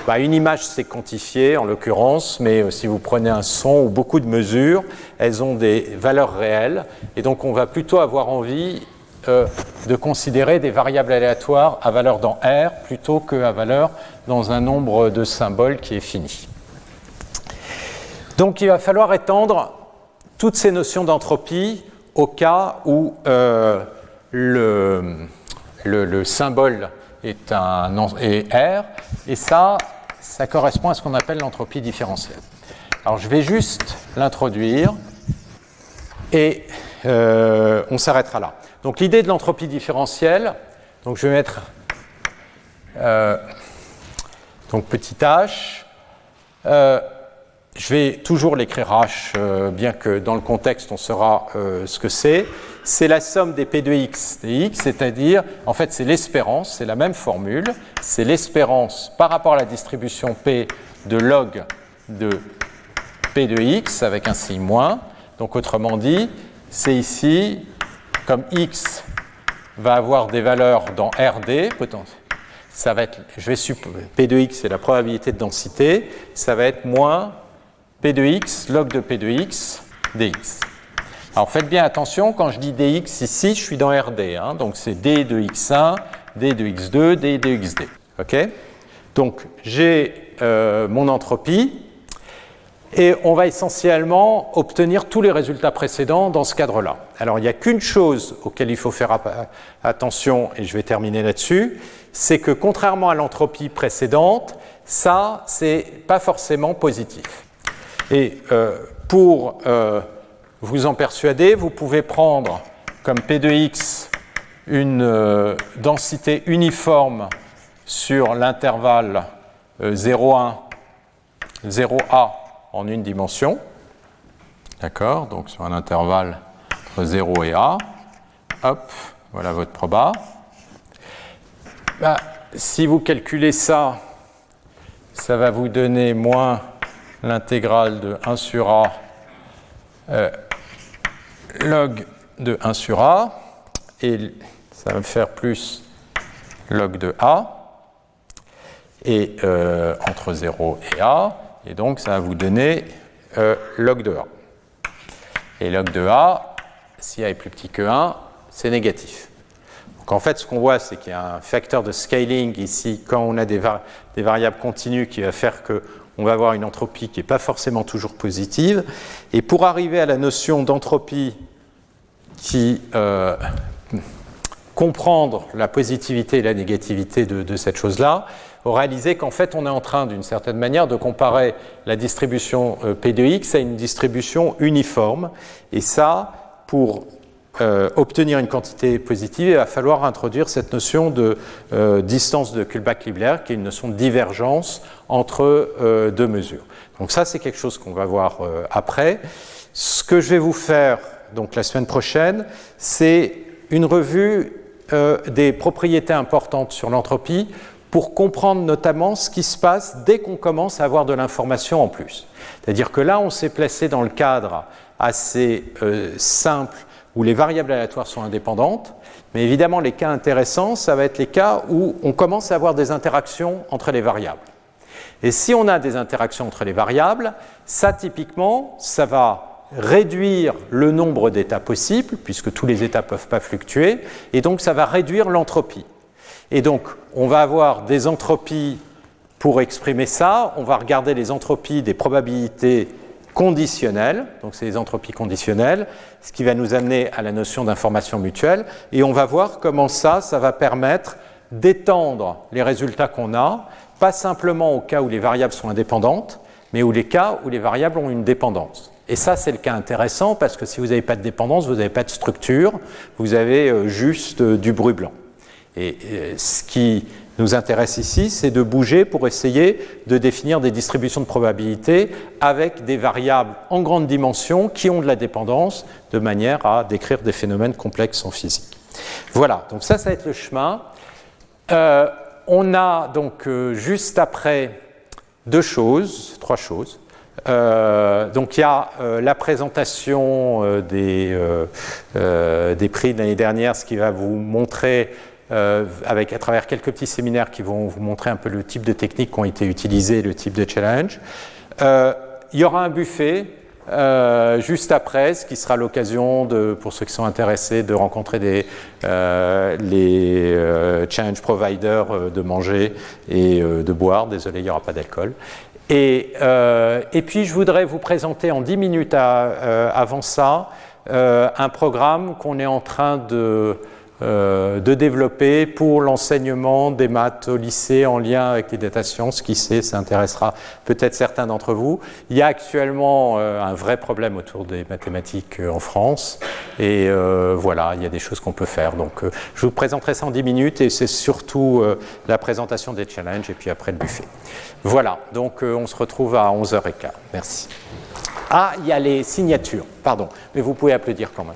bah, une image, c'est quantifié en l'occurrence, mais si vous prenez un son ou beaucoup de mesures, elles ont des valeurs réelles, et donc on va plutôt avoir envie de considérer des variables aléatoires à valeur dans R plutôt qu'à valeur dans un nombre de symboles qui est fini. Donc il va falloir étendre toutes ces notions d'entropie au cas où le, le, symbole est, un, R, et ça, ça correspond à ce qu'on appelle l'entropie différentielle. Alors je vais juste l'introduire et euh, on s'arrêtera là. Donc l'idée de l'entropie différentielle, donc je vais mettre euh, donc petit h. Euh, je vais toujours l'écrire h, euh, bien que dans le contexte on saura euh, ce que c'est. C'est la somme des p de x des x, c'est-à-dire, en fait, c'est l'espérance, c'est la même formule, c'est l'espérance par rapport à la distribution p de log de p de x avec un signe moins. Donc, autrement dit, c'est ici, comme x va avoir des valeurs dans RD, ça va être, je vais supposer, P de x c'est la probabilité de densité, ça va être moins P de x, log de P de x, dx. Alors faites bien attention, quand je dis dx ici, je suis dans RD. Hein, donc c'est d de x1, d de x2, d de xd. Donc j'ai euh, mon entropie et on va essentiellement obtenir tous les résultats précédents dans ce cadre-là. Alors il n'y a qu'une chose auquel il faut faire attention, et je vais terminer là-dessus, c'est que contrairement à l'entropie précédente, ça, c'est pas forcément positif. Et euh, pour euh, vous en persuader, vous pouvez prendre comme P de x une euh, densité uniforme sur l'intervalle 0,1, 0A en une dimension. D'accord? Donc sur un intervalle entre 0 et A. Hop, voilà votre proba. Bah, si vous calculez ça, ça va vous donner moins l'intégrale de 1 sur A euh, log de 1 sur A, et ça va me faire plus log de A, et euh, entre 0 et A, et donc ça va vous donner euh, log de A. Et log de A, si A est plus petit que 1, c'est négatif. Donc en fait, ce qu'on voit, c'est qu'il y a un facteur de scaling ici, quand on a des, des variables continues, qui va faire que on va avoir une entropie qui n'est pas forcément toujours positive. Et pour arriver à la notion d'entropie qui euh, comprendre la positivité et la négativité de, cette chose-là, réaliser qu'en fait on est en train d'une certaine manière de comparer la distribution euh, P de x à une distribution uniforme. Et ça, pour euh, obtenir une quantité positive, il va falloir introduire cette notion de euh, distance de Kullback-Leibler, qui est une notion de divergence entre euh, deux mesures. Donc ça, c'est quelque chose qu'on va voir après. Ce que je vais vous faire donc la semaine prochaine, c'est une revue des propriétés importantes sur l'entropie pour comprendre notamment ce qui se passe dès qu'on commence à avoir de l'information en plus. C'est-à-dire que là, on s'est placé dans le cadre assez simple où les variables aléatoires sont indépendantes. Mais évidemment, les cas intéressants, ça va être les cas où on commence à avoir des interactions entre les variables. Et si on a des interactions entre les variables, ça typiquement, ça va réduire le nombre d'états possibles, puisque tous les états ne peuvent pas fluctuer, et donc ça va réduire l'entropie. Et donc, on va avoir des entropies pour exprimer ça, on va regarder les entropies des probabilités conditionnelles, donc c'est les entropies conditionnelles, ce qui va nous amener à la notion d'information mutuelle, et on va voir comment ça, ça va permettre d'étendre les résultats qu'on a, pas simplement au cas où les variables sont indépendantes, mais où les cas où les variables ont une dépendance. Et ça, c'est le cas intéressant parce que si vous n'avez pas de dépendance, vous n'avez pas de structure, vous avez euh, juste euh, du bruit blanc. Et ce qui nous intéresse ici, c'est de bouger pour essayer de définir des distributions de probabilité avec des variables en grande dimension qui ont de la dépendance de manière à décrire des phénomènes complexes en physique. Voilà, donc ça, ça va être le chemin. Euh, on a donc euh, juste après deux choses, trois choses. Euh, donc il y a la présentation des, des prix de l'année dernière, ce qui va vous montrer euh, avec à travers quelques petits séminaires qui vont vous montrer un peu le type de techniques qui ont été utilisées, le type de challenge. Euh, il y aura un buffet euh, juste après, ce qui sera l'occasion pour ceux qui sont intéressés, de rencontrer les challenge providers de manger et de boire. Désolé, il n'y aura pas d'alcool. Et, puis, je voudrais vous présenter en 10 minutes avant ça un programme qu'on est en train de de développer pour l'enseignement des maths au lycée en lien avec les data sciences. Qui sait, ça intéressera peut-être certains d'entre vous. Il y a actuellement euh, un vrai problème autour des mathématiques euh, en France. Et voilà, il y a des choses qu'on peut faire. Donc, je vous présenterai ça en 10 minutes et c'est surtout la présentation des challenges et puis après le buffet. Voilà, donc on se retrouve à 11h15. Merci. Ah, il y a les signatures, pardon, mais vous pouvez applaudir quand même.